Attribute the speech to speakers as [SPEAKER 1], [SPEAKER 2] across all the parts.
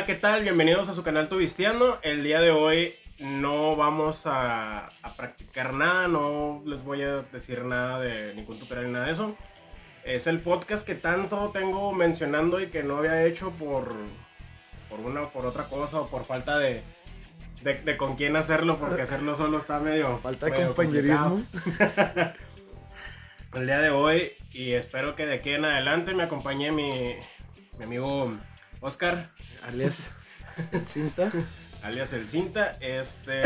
[SPEAKER 1] Hola, ¿qué tal? Bienvenidos a su canal Tubistiano. El día de hoy no vamos a, a practicar nada, no les voy a decir nada de ningún tutorial ni nada de eso. Es el podcast que tanto tengo mencionando y que no había hecho por, por una por otra cosa o por falta de, de, de con quién hacerlo, porque hacerlo solo está medio.
[SPEAKER 2] Falta de
[SPEAKER 1] medio
[SPEAKER 2] compañerismo.
[SPEAKER 1] el día de hoy y espero que de aquí en adelante me acompañe mi, mi amigo Oscar,
[SPEAKER 2] Alias cinta.
[SPEAKER 1] alias el Cinta. Este,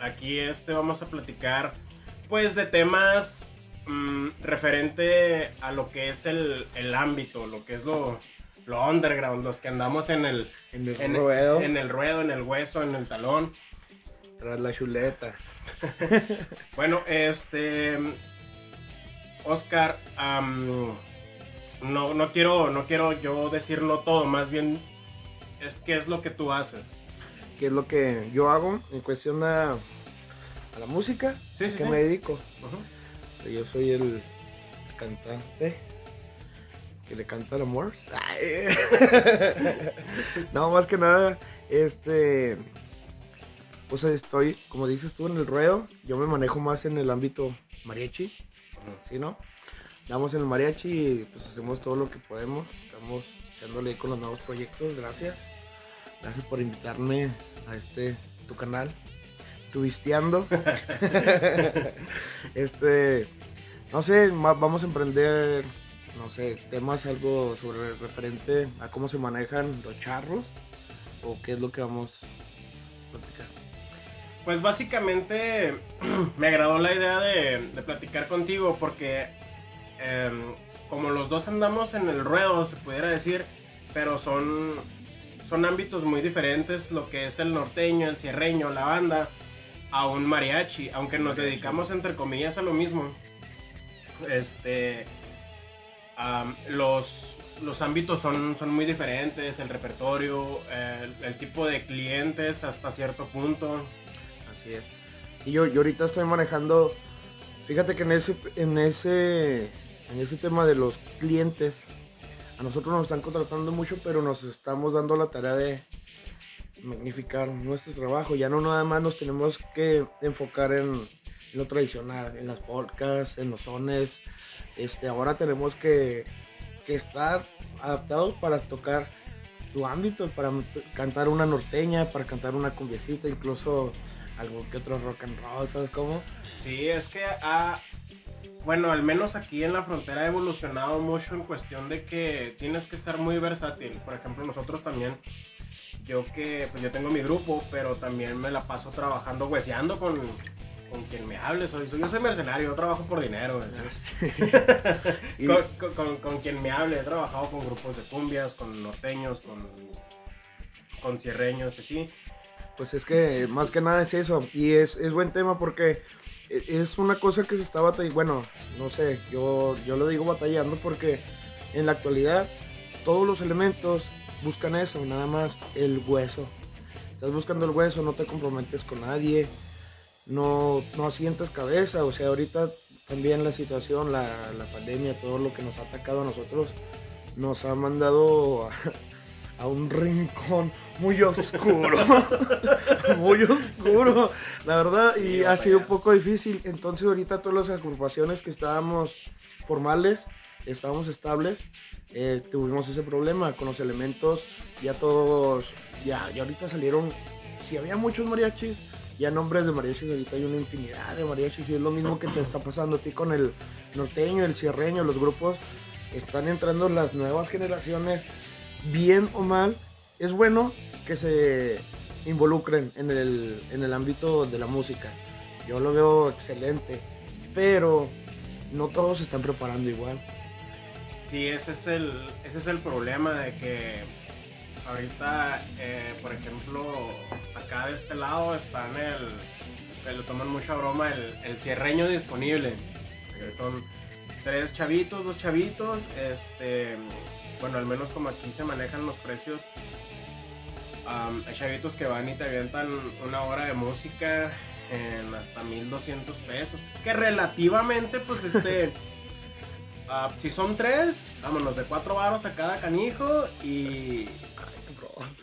[SPEAKER 1] aquí este vamos a platicar pues de temas mm, referente a lo que es el, el ámbito, lo que es lo, lo underground, los que andamos en el,
[SPEAKER 2] En el
[SPEAKER 1] en,
[SPEAKER 2] ruedo.
[SPEAKER 1] en el ruedo, en el hueso, en el talón.
[SPEAKER 2] Tras la chuleta.
[SPEAKER 1] Bueno, este. Oscar, no, no, quiero, no quiero yo decirlo todo, más bien es qué es lo que tú haces.
[SPEAKER 2] ¿Qué es lo que yo hago en cuestión a, a la música?
[SPEAKER 1] Sí, sí,
[SPEAKER 2] que
[SPEAKER 1] sí.
[SPEAKER 2] me dedico? Yo soy el cantante que le canta el amor. No, más que nada, este. Pues estoy, como dices tú, en el ruedo. Yo me manejo más en el ámbito mariachi. ¿sí, no? Damos en el mariachi y pues hacemos todo lo que podemos. Estamos echándole con los nuevos proyectos. Gracias. Gracias por invitarme a este tu canal. Tubisteando. este, no sé, vamos a emprender, no sé, temas algo sobre referente a cómo se manejan los charros o qué es lo que vamos a platicar.
[SPEAKER 1] Pues básicamente me agradó la idea de, de platicar contigo porque em, como los dos andamos en el ruedo, se pudiera decir, pero son, son ámbitos muy diferentes, lo que es el norteño, el cierreño, la banda, a un mariachi, aunque nos dedicamos entre comillas a lo mismo. Este, los, los ámbitos son, son muy diferentes, el repertorio, el- el tipo de clientes hasta cierto punto.
[SPEAKER 2] Así es. Y yo, yo ahorita estoy manejando, fíjate que en ese, en ese, en ese tema de los clientes, a nosotros nos están contratando mucho, pero nos estamos dando la tarea de magnificar nuestro trabajo. Ya no nada más nos tenemos que enfocar en, lo tradicional, en las polcas, en los sones. Este, ahora tenemos que, que estar adaptados para tocar tu ámbito, para cantar una norteña, para cantar una cumbiecita, incluso algo que otro rock and roll, ¿sabes cómo?
[SPEAKER 1] Sí, es que ha, bueno, al menos aquí en la frontera ha evolucionado mucho en cuestión de que tienes que ser muy versátil. Por ejemplo, nosotros también, yo que, pues yo tengo mi grupo, pero también me la paso trabajando, hueseando con, con quien me hable. Soy, yo soy mercenario, yo trabajo por dinero. güey.
[SPEAKER 2] Y-
[SPEAKER 1] Con, con- con- con quien me hable, he trabajado con grupos de cumbias, con norteños, con, con cierreños, así.
[SPEAKER 2] Pues es que más que nada es eso. Y es, es buen tema porque es una cosa que se está batallando. Bueno, no sé, yo, yo lo digo batallando porque en la actualidad todos los elementos buscan eso, nada más el hueso. Estás buscando el hueso, no te comprometes con nadie, no, no asientas cabeza. O sea, ahorita también la situación, la, la pandemia, todo lo que nos ha atacado a nosotros, nos ha mandado a un rincón muy oscuro. muy oscuro, la verdad, y
[SPEAKER 1] Sí,
[SPEAKER 2] ha sido un poco difícil. Entonces ahorita todas las agrupaciones que estábamos formales, estábamos estables, eh, tuvimos ese problema con los elementos, ya todos, ya, ya ahorita salieron, si había muchos mariachis, ya nombres de mariachis, ahorita hay una infinidad de mariachis y es lo mismo que te está pasando a ti con el norteño, el cierreño, los grupos, están entrando las nuevas generaciones, bien o mal, es bueno que se involucren en el, en el ámbito de la música. Yo lo veo excelente, pero no todos se están preparando igual.
[SPEAKER 1] Sí, ese es el, ese es el problema de que ahorita, eh, por ejemplo, acá de este lado están el, que lo toman mucha broma, el, el cierreño disponible. que son tres chavitos, dos chavitos, este, bueno, al menos como aquí se manejan los precios. Am, hay chavitos que van y te avientan una hora de música en hasta 1200 pesos. Que relativamente, pues este. ah, si son tres, vámonos de cuatro varos a cada canijo y.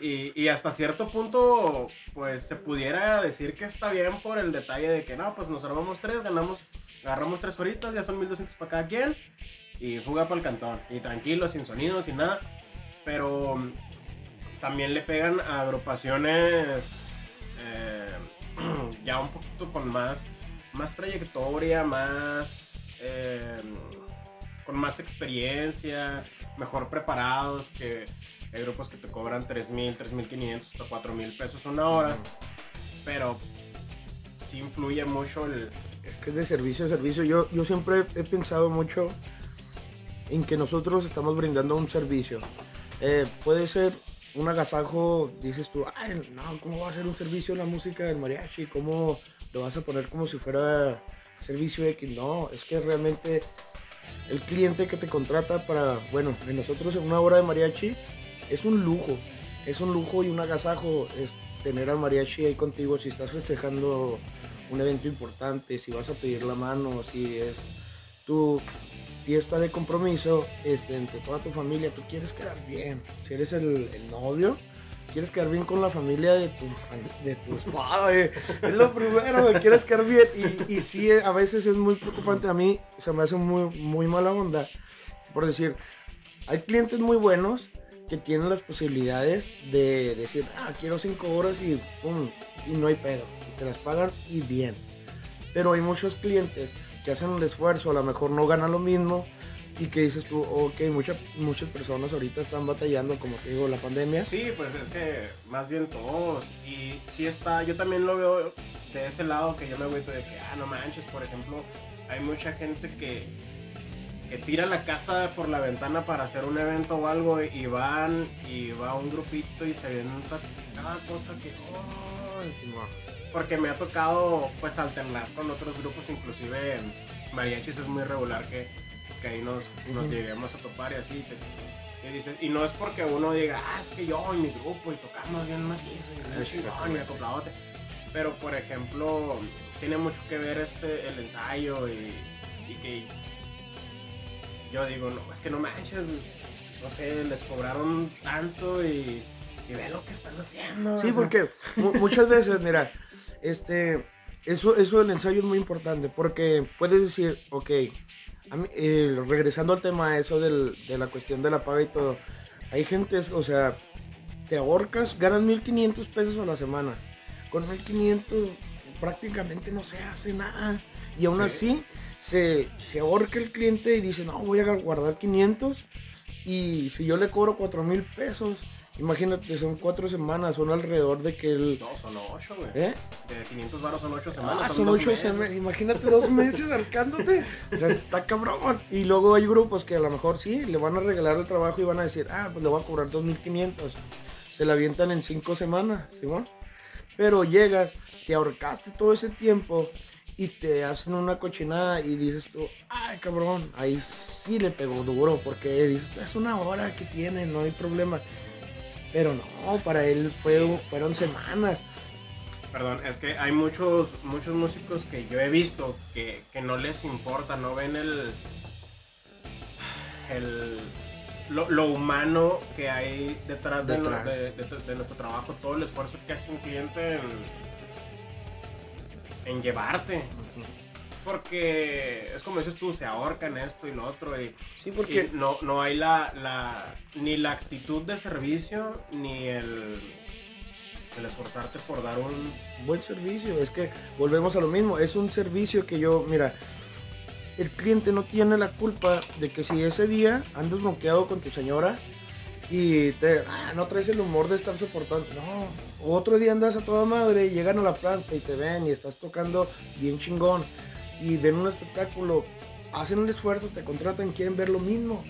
[SPEAKER 1] Y, y, hasta cierto punto, pues se pudiera decir que está bien por el detalle de que no, pues nos armamos tres, ganamos, agarramos tres horitas, ya son 1200 para cada quien y fuga para el cantón. Y tranquilo, sin sonido, sin nada. Pero también le pegan a agrupaciones eh, ya un poquito con más, más trayectoria, más. Eh, con más experiencia, mejor preparados, que hay grupos que te cobran 3.000, 3.500 hasta 4.000 pesos una hora, pero sí influye mucho el...
[SPEAKER 2] Es que es de servicio a servicio. Yo, yo siempre he pensado mucho en que nosotros estamos brindando un servicio. Eh, puede ser un agasajo, dices tú, ay, no, ¿cómo va a ser un servicio la música del mariachi? ¿Cómo lo vas a poner como si fuera servicio X? No, es que realmente el cliente que te contrata para, bueno, en nosotros en una hora de mariachi es un lujo, es un lujo y un agasajo es tener al mariachi ahí contigo si estás festejando un evento importante, si vas a pedir la mano, si es tu fiesta de compromiso este, entre toda tu familia, tú quieres quedar bien, si eres el, novio, quieres quedar bien con la familia de tu, de tu esposa, es lo primero, quieres quedar bien. Y, sí, a veces es muy preocupante a mí, se me hace muy, muy mala onda, por decir, hay clientes muy buenos que tienen las posibilidades de decir, ah, quiero cinco horas y pum, y no hay pedo, y te las pagan y bien. Pero hay muchos clientes que hacen el esfuerzo, a lo mejor no ganan lo mismo y que dices tú, ok, muchas muchas personas ahorita están batallando, como te digo, la pandemia.
[SPEAKER 1] Sí, pues es que más bien todos. Y sí está, yo también lo veo de ese lado que yo me voy de que, ah, no manches, por ejemplo, hay mucha gente que, que tira la casa por la ventana para hacer un evento o algo y van y va un grupito y se avienta cada cosa que, oh, porque me ha tocado pues alternar con otros grupos, inclusive en mariachis es muy regular que, que ahí nos, nos lleguemos a topar y así. y, dices, y no es porque uno diga, ah, es que yo y mi grupo y tocamos bien más y y me acopladote. Pero por ejemplo, tiene mucho que ver este el ensayo y, y que yo digo, no, es que no manches, no sé, les cobraron tanto y, y ve lo que están haciendo.
[SPEAKER 2] Sí, porque muchas veces, mira, este, eso, eso del ensayo es muy importante porque puedes decir, ok, eh, regresando al tema eso del, de la cuestión de la paga y todo, hay gente, o sea, te ahorcas, ganas 1500 pesos a la semana. Con 1500 prácticamente no se hace nada. Y aún así se, se ahorca el cliente y dice, no, voy a guardar 500. Y si yo le cobro 4000 pesos, Imagínate, son cuatro semanas, son alrededor de que el...
[SPEAKER 1] No, son ocho, güey. ¿Eh? De 500 baros son ocho semanas.
[SPEAKER 2] Ah, son, ocho semanas. Imagínate dos meses arcándote. O sea, está cabrón. Y luego hay grupos que a lo mejor sí, le van a regalar el trabajo y van a decir, ah, pues le voy a cobrar 2500. Se la avientan en cinco semanas, ¿sí, bueno? Pero llegas, te ahorcaste todo ese tiempo y te hacen una cochinada y dices tú, ay cabrón, ahí sí le pegó duro porque dices, es una hora que tiene, no hay problema. Pero no, para él fue, fueron semanas.
[SPEAKER 1] Perdón, es que hay muchos, muchos músicos que yo he visto que, no les importa, no ven el, el lo, humano que hay detrás, De, nuestro trabajo, todo el esfuerzo que hace un cliente en, en llevarte porque es como dices tú, se ahorcan esto y lo otro. Y,
[SPEAKER 2] sí, porque
[SPEAKER 1] no, no hay la, la, ni la actitud de servicio, ni el, el esforzarte por dar un
[SPEAKER 2] buen servicio. Es que volvemos a lo mismo, es un servicio que yo, mira, el cliente no tiene la culpa de que si ese día andas bloqueado con tu señora y te, ah, no traes el humor de estar soportando, no, otro día andas a toda madre y llegan a la planta y te ven y estás tocando bien chingón y ven un espectáculo, hacen un esfuerzo, te contratan, quieren ver lo mismo.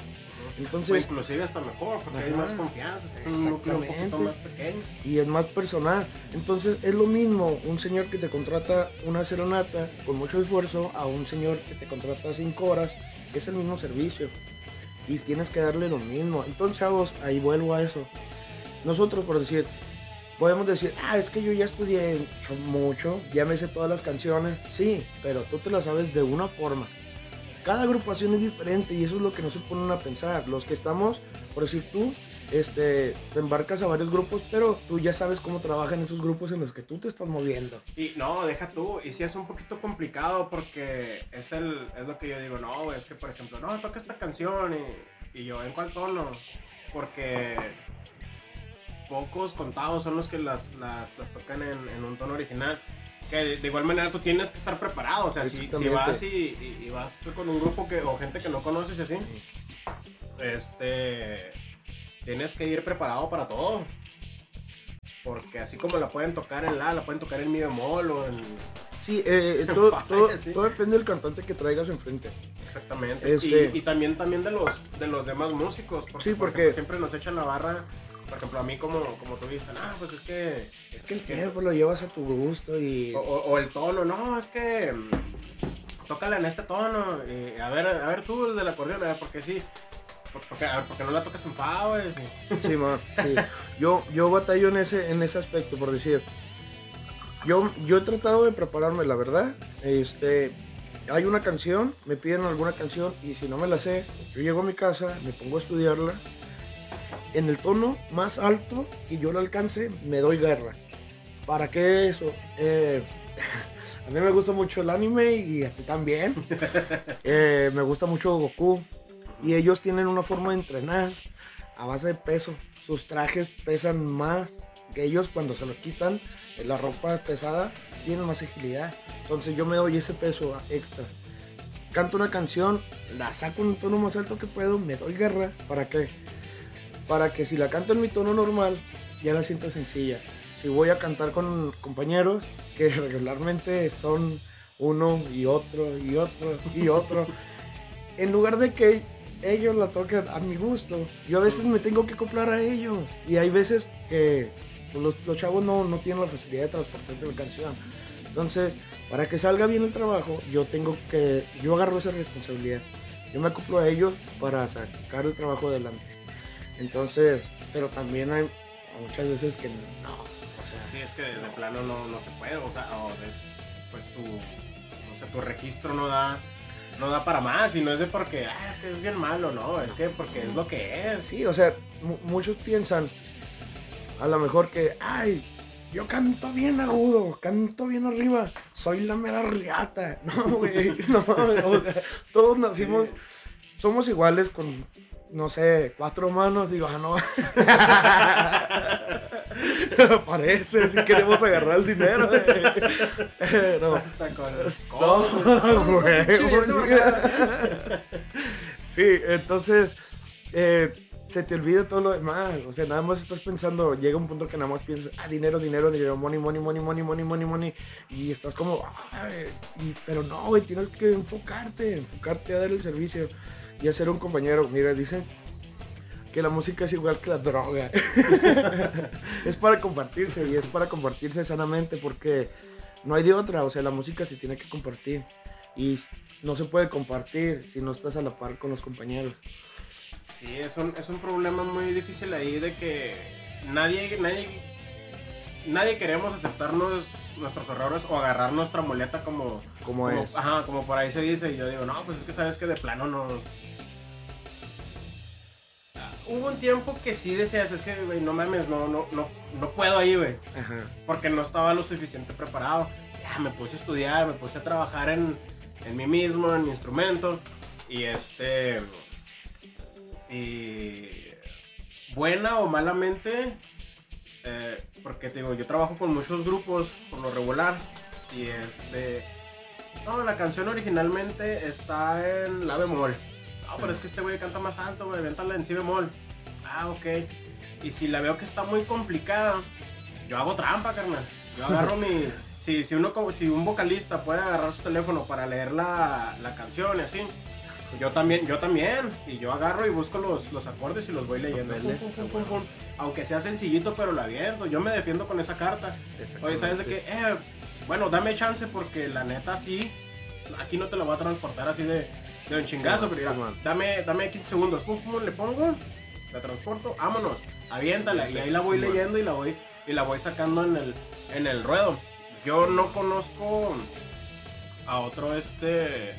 [SPEAKER 1] Entonces, pues inclusive hasta mejor, porque hay más confianza, en un núcleo un poquito más pequeño.
[SPEAKER 2] Y es más personal. Entonces es lo mismo un señor que te contrata una serenata con mucho esfuerzo a un señor que te contrata cinco horas, es el mismo servicio. Y tienes que darle lo mismo. Entonces, chavos, ahí vuelvo a eso. Nosotros, por decir, podemos decir, ah, es que yo ya estudié mucho, ya me sé todas las canciones, sí, pero tú te las sabes de una forma. Cada agrupación es diferente y eso es lo que nos ponen a pensar. Los que estamos, por decir tú, este, te embarcas a varios grupos, pero tú ya sabes cómo trabajan esos grupos en los que tú te estás moviendo.
[SPEAKER 1] Y no, deja tú, y si es un poquito complicado porque es el es lo que yo digo, no, es que por ejemplo, no, toca esta canción y, y yo, ¿en cuál tono? Porque pocos contados son los que las, las, las tocan en, en un tono original. Que de, de igual manera tú tienes que estar preparado, o sea, si, si vas y, y- y vas con un grupo que, o gente que no conoces y así, este, tienes que ir preparado para todo. Porque así como la pueden tocar en la, la pueden tocar en mi bemol o en...
[SPEAKER 2] Sí, eh, todo,
[SPEAKER 1] Vaya,
[SPEAKER 2] todo,
[SPEAKER 1] sí.
[SPEAKER 2] todo depende del cantante que traigas enfrente.
[SPEAKER 1] Exactamente.
[SPEAKER 2] Este-
[SPEAKER 1] Y, y también, también de, los, de los demás músicos. Porque,
[SPEAKER 2] Sí,
[SPEAKER 1] por
[SPEAKER 2] porque-
[SPEAKER 1] ejemplo, siempre nos echan la barra. Por ejemplo, a mí como, como tú dices, ah, pues es que...
[SPEAKER 2] Es que el tiempo lo llevas a tu gusto y...
[SPEAKER 1] O, o- o el tono, no, es que... mm, Tócala en este tono. y a ver, a ver tú el del acordeón, ver, porque sí. Por- Porque, porque no la tocas en fa, güey.
[SPEAKER 2] Sí, man, sí. Yo, yo batallo en ese, en ese aspecto, por decir. Yo, yo he tratado de prepararme, la verdad. Este, hay una canción, me piden alguna canción y si no me la sé, yo llego a mi casa, me pongo a estudiarla. En el tono más alto que yo la alcance, me doy guerra. ¿Para qué eso? Eh, a mí me gusta mucho el anime y a ti también. Eh, me gusta mucho Goku. Y ellos tienen una forma de entrenar a base de peso. Sus trajes pesan más que ellos cuando se lo quitan. eh, La ropa pesada tiene más agilidad. Entonces yo me doy ese peso extra. Canto una canción, la saco en un tono más alto que puedo, me doy guerra. ¿Para qué? Para que si la canto en mi tono normal, ya la sienta sencilla. Si voy a cantar con compañeros que regularmente son uno y otro y otro y otro, en lugar de que ellos la toquen a mi gusto, yo a veces me tengo que acoplar a ellos. Y hay veces que pues, los, los chavos no, no tienen la facilidad de transportar la canción. Entonces, para que salga bien el trabajo, yo tengo que, yo agarro esa responsabilidad. Yo me acoplo a ellos para sacar el trabajo adelante. Entonces, pero también hay muchas veces que no, o sea,
[SPEAKER 1] Sí, es que de, plano no, no se puede, o sea, o de, pues tu, no sé, tu registro no da, no da para más, y no es de porque, ah, es que es bien malo, no, es que porque es lo que es.
[SPEAKER 2] Sí, o sea, mu- muchos piensan a lo mejor que, ay, yo canto bien agudo, canto bien arriba, soy la mera riata. No, güey, no, o sea, todos nacimos, somos iguales con, no sé, cuatro manos y ah, no. Parece, si queremos agarrar el dinero. güey. Pero-
[SPEAKER 1] Hasta con los.
[SPEAKER 2] Sí, entonces eh, se te olvida todo lo demás. O sea, nada más estás pensando, llega un punto que nada más piensas, ah, dinero, dinero, dinero, money, money, money, money, money, money, money. Y estás como, y- pero no, güey, tienes que enfocarte, enfocarte a dar el servicio y a ser un compañero. Mira, dicen que la música es igual que la droga. es para compartirse y es para compartirse sanamente porque no hay de otra. O sea, la música se tiene que compartir y no se puede compartir si no estás a la par con los compañeros.
[SPEAKER 1] Sí, es un, es un problema muy difícil ahí de que nadie, nadie, nadie queremos aceptarnos nuestros errores o agarrar nuestra muleta como,
[SPEAKER 2] Como es.
[SPEAKER 1] Ajá, como por ahí se dice. Y yo digo, no, pues es que sabes que de plano no. Hubo un tiempo que sí decías, es que, güey, no mames, no, no, no, no puedo ahí, güey.
[SPEAKER 2] Ajá.
[SPEAKER 1] Porque no estaba lo suficiente preparado. Ya, me puse a estudiar, me puse a trabajar en, en mí mismo, en mi instrumento. Y este. Y. Buena o malamente. eh, porque te digo, yo trabajo con muchos grupos por lo regular. Y este. No, la canción originalmente está en la bemol. No, pero es que este güey canta más alto, güey, véntala en si bemol. Ah, ok. Y si la veo que está muy complicada, yo hago trampa, carnal. Yo agarro mi. Si, si, uno, si un vocalista puede agarrar su teléfono para leer la, la canción y así, yo también, yo también. Y yo agarro y busco los, los acordes y los voy leyendo. Pum, pum, pum, pum, pum. Aunque sea sencillito, pero la viendo. Yo me defiendo con esa carta. Oye, ¿sabes de qué? Eh, bueno, dame chance porque la neta sí. Aquí no te lo voy a transportar así de, de un chingazo,
[SPEAKER 2] Sí,
[SPEAKER 1] pero
[SPEAKER 2] sí,
[SPEAKER 1] dame, dame 15 segundos. Pum, pum, le pongo, la transporto, vámonos, aviéntala. Y ahí la voy
[SPEAKER 2] Sí, man.
[SPEAKER 1] leyendo y la voy, y la voy sacando en el, en el ruedo. Yo no conozco a otro este.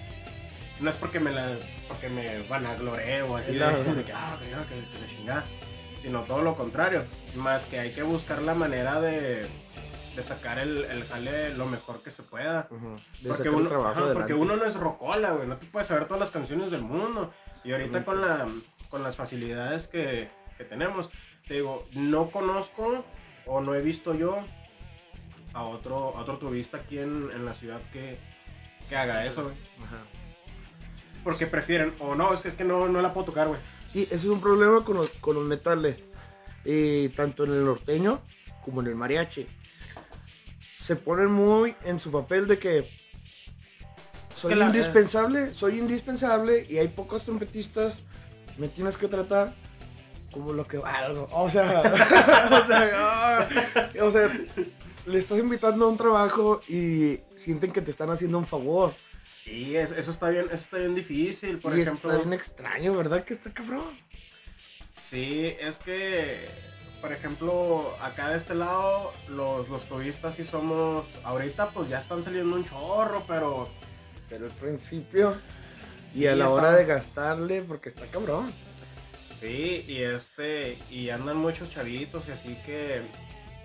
[SPEAKER 1] No es porque me la. porque me vanagloree o así de, de que, ah, que, que, que la chingada. sino todo lo contrario. Más que hay que buscar la manera de, de sacar el, el jale lo mejor que se pueda.
[SPEAKER 2] De
[SPEAKER 1] Porque uno, ajá, porque uno no es rocola, güey. No te puedes saber todas las canciones del mundo. Y ahorita con, la, con las facilidades que, que tenemos, te digo, no conozco o no he visto yo a otro, a otro turista aquí en, en la ciudad que, que haga eso, güey.
[SPEAKER 2] Ajá.
[SPEAKER 1] Porque prefieren, o no, es, es que no, no la puedo tocar, güey.
[SPEAKER 2] Sí, ese es un problema con los, con los metales. Eh, tanto en el norteño como en el mariachi. Se ponen muy en su papel de que soy
[SPEAKER 1] que la-
[SPEAKER 2] indispensable, soy indispensable y hay pocos trompetistas, me tienes que tratar como lo que valgo. O sea, o sea, ah, o sea, le estás invitando a un trabajo y sienten que te están haciendo un favor.
[SPEAKER 1] Y es- eso está bien, eso está bien difícil, por
[SPEAKER 2] y
[SPEAKER 1] ejemplo.
[SPEAKER 2] está bien extraño, ¿verdad? Que está cabrón.
[SPEAKER 1] Sí, es que, por ejemplo, acá de este lado, los, los turistas sí somos, ahorita pues ya están saliendo un chorro, pero
[SPEAKER 2] Pero al principio y
[SPEAKER 1] Sí,
[SPEAKER 2] a la
[SPEAKER 1] está-
[SPEAKER 2] hora de gastarle, porque está cabrón.
[SPEAKER 1] sí, y este, y andan muchos chavitos y así que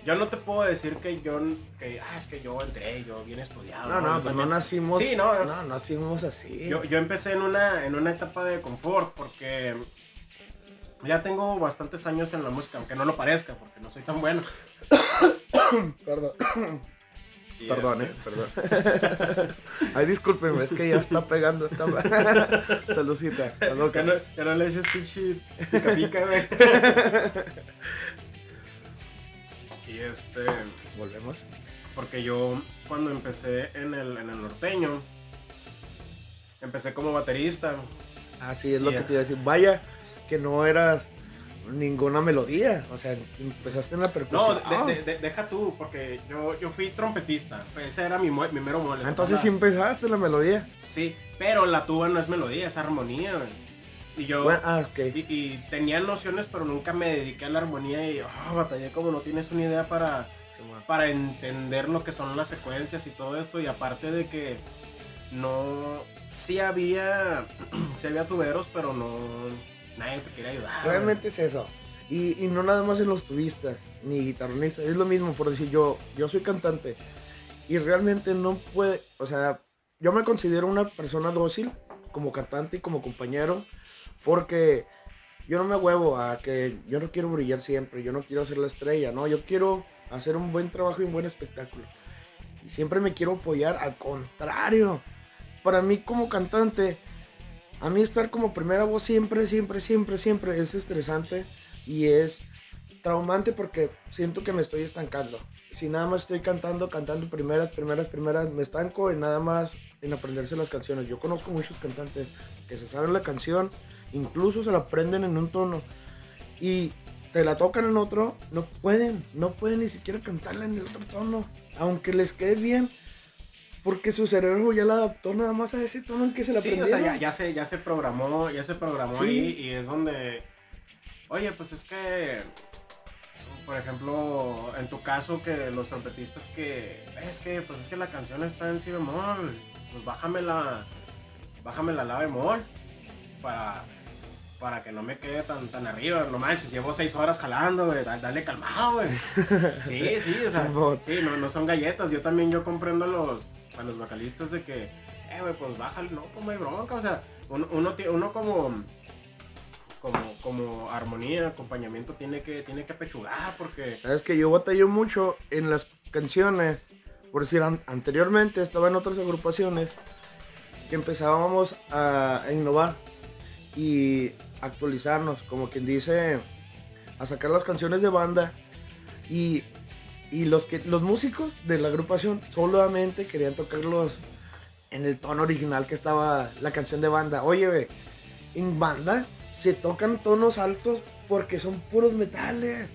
[SPEAKER 1] yo no te puedo decir que yo, que, ah, es que yo entré, yo bien estudiado.
[SPEAKER 2] No, no, pues no
[SPEAKER 1] también-
[SPEAKER 2] nacimos.
[SPEAKER 1] Sí, no, no.
[SPEAKER 2] no, nacimos así.
[SPEAKER 1] Yo, yo empecé en una, en una etapa de confort porque ya tengo bastantes años en la música, aunque no lo parezca, porque no soy tan bueno.
[SPEAKER 2] Perdón,
[SPEAKER 1] Y,
[SPEAKER 2] perdón,
[SPEAKER 1] este,
[SPEAKER 2] eh, perdón. Ay, discúlpenme, es que ya está pegando esta.
[SPEAKER 1] Ya no, ya no le eches pinche pica pica, güey. este,
[SPEAKER 2] Volvemos.
[SPEAKER 1] porque yo cuando empecé en el, en el norteño, empecé como baterista.
[SPEAKER 2] Así es lo que te iba a decir. Vaya, que no eras ninguna melodía. O sea, empezaste en la
[SPEAKER 1] No,
[SPEAKER 2] percusión.
[SPEAKER 1] de- de- de- deja tú, porque yo, yo fui trompetista. Ese era mi, mi mero mole.
[SPEAKER 2] Ah, Entonces sí
[SPEAKER 1] sí.
[SPEAKER 2] empezaste la melodía.
[SPEAKER 1] Sí, pero la tuba no es melodía, es armonía, güey. Y yo...
[SPEAKER 2] Bueno, ah.
[SPEAKER 1] Y, y tenía nociones, pero nunca me dediqué a la armonía y ah, batallé como no tienes una idea para, para entender lo que son las secuencias y todo esto. Y aparte de que no. Sí había. Sí había tuberos, pero no. Nadie te quería ayudar.
[SPEAKER 2] Realmente es eso. Y, y no nada más en los tubistas ni guitarristas. Es lo mismo, por decir, yo, yo soy cantante. Y realmente no puede. O sea, yo me considero una persona dócil como cantante y como compañero. Porque yo no me huevo a que yo no quiero brillar siempre. Yo no quiero ser la estrella, ¿no? Yo quiero hacer un buen trabajo y un buen espectáculo. Y siempre me quiero apoyar. Al contrario. Para mí como cantante, a mí estar como primera voz siempre, siempre, siempre, siempre es estresante y es traumante porque siento que me estoy estancando. Si nada más estoy cantando, cantando primeras, primeras, primeras, me estanco en nada más en aprenderse las canciones. Yo conozco muchos cantantes que se saben la canción, incluso se la aprenden en un tono y te la tocan en otro, no pueden, no pueden ni siquiera cantarla en el otro tono, aunque les quede bien. Porque su cerebro ya la adaptó nada más a ese tono en que se la
[SPEAKER 1] Sí, o
[SPEAKER 2] aprendieron.
[SPEAKER 1] sea, ya, ya se, ya se programó, ya se programó
[SPEAKER 2] Sí.
[SPEAKER 1] ahí y es donde, oye, pues es que, por ejemplo, en tu caso que los trompetistas que, es que, pues es que la canción está en si bemol, pues bájamela, bájamela a la bemol para, para que no me quede tan, tan arriba, no manches, llevo seis horas jalando, güey, da- dale calmado, güey. Sí, sí, o sea, sí, no, no son galletas, yo también, yo comprendo a los, a los vocalistas de que, eh, güey, pues bájale, no, pues no hay bronca, o sea, uno, uno, como, como, como armonía, acompañamiento, tiene que, tiene que pechugar, porque,
[SPEAKER 2] Sabes que yo batallo mucho en las canciones. Por decir, an- anteriormente estaba en otras agrupaciones que empezábamos a, a innovar y actualizarnos, como quien dice, a sacar las canciones de banda. Y, y los, que, los músicos de la agrupación solamente querían tocarlos en el tono original que estaba la canción de banda. Oye, ve, en banda se tocan tonos altos porque son puros metales.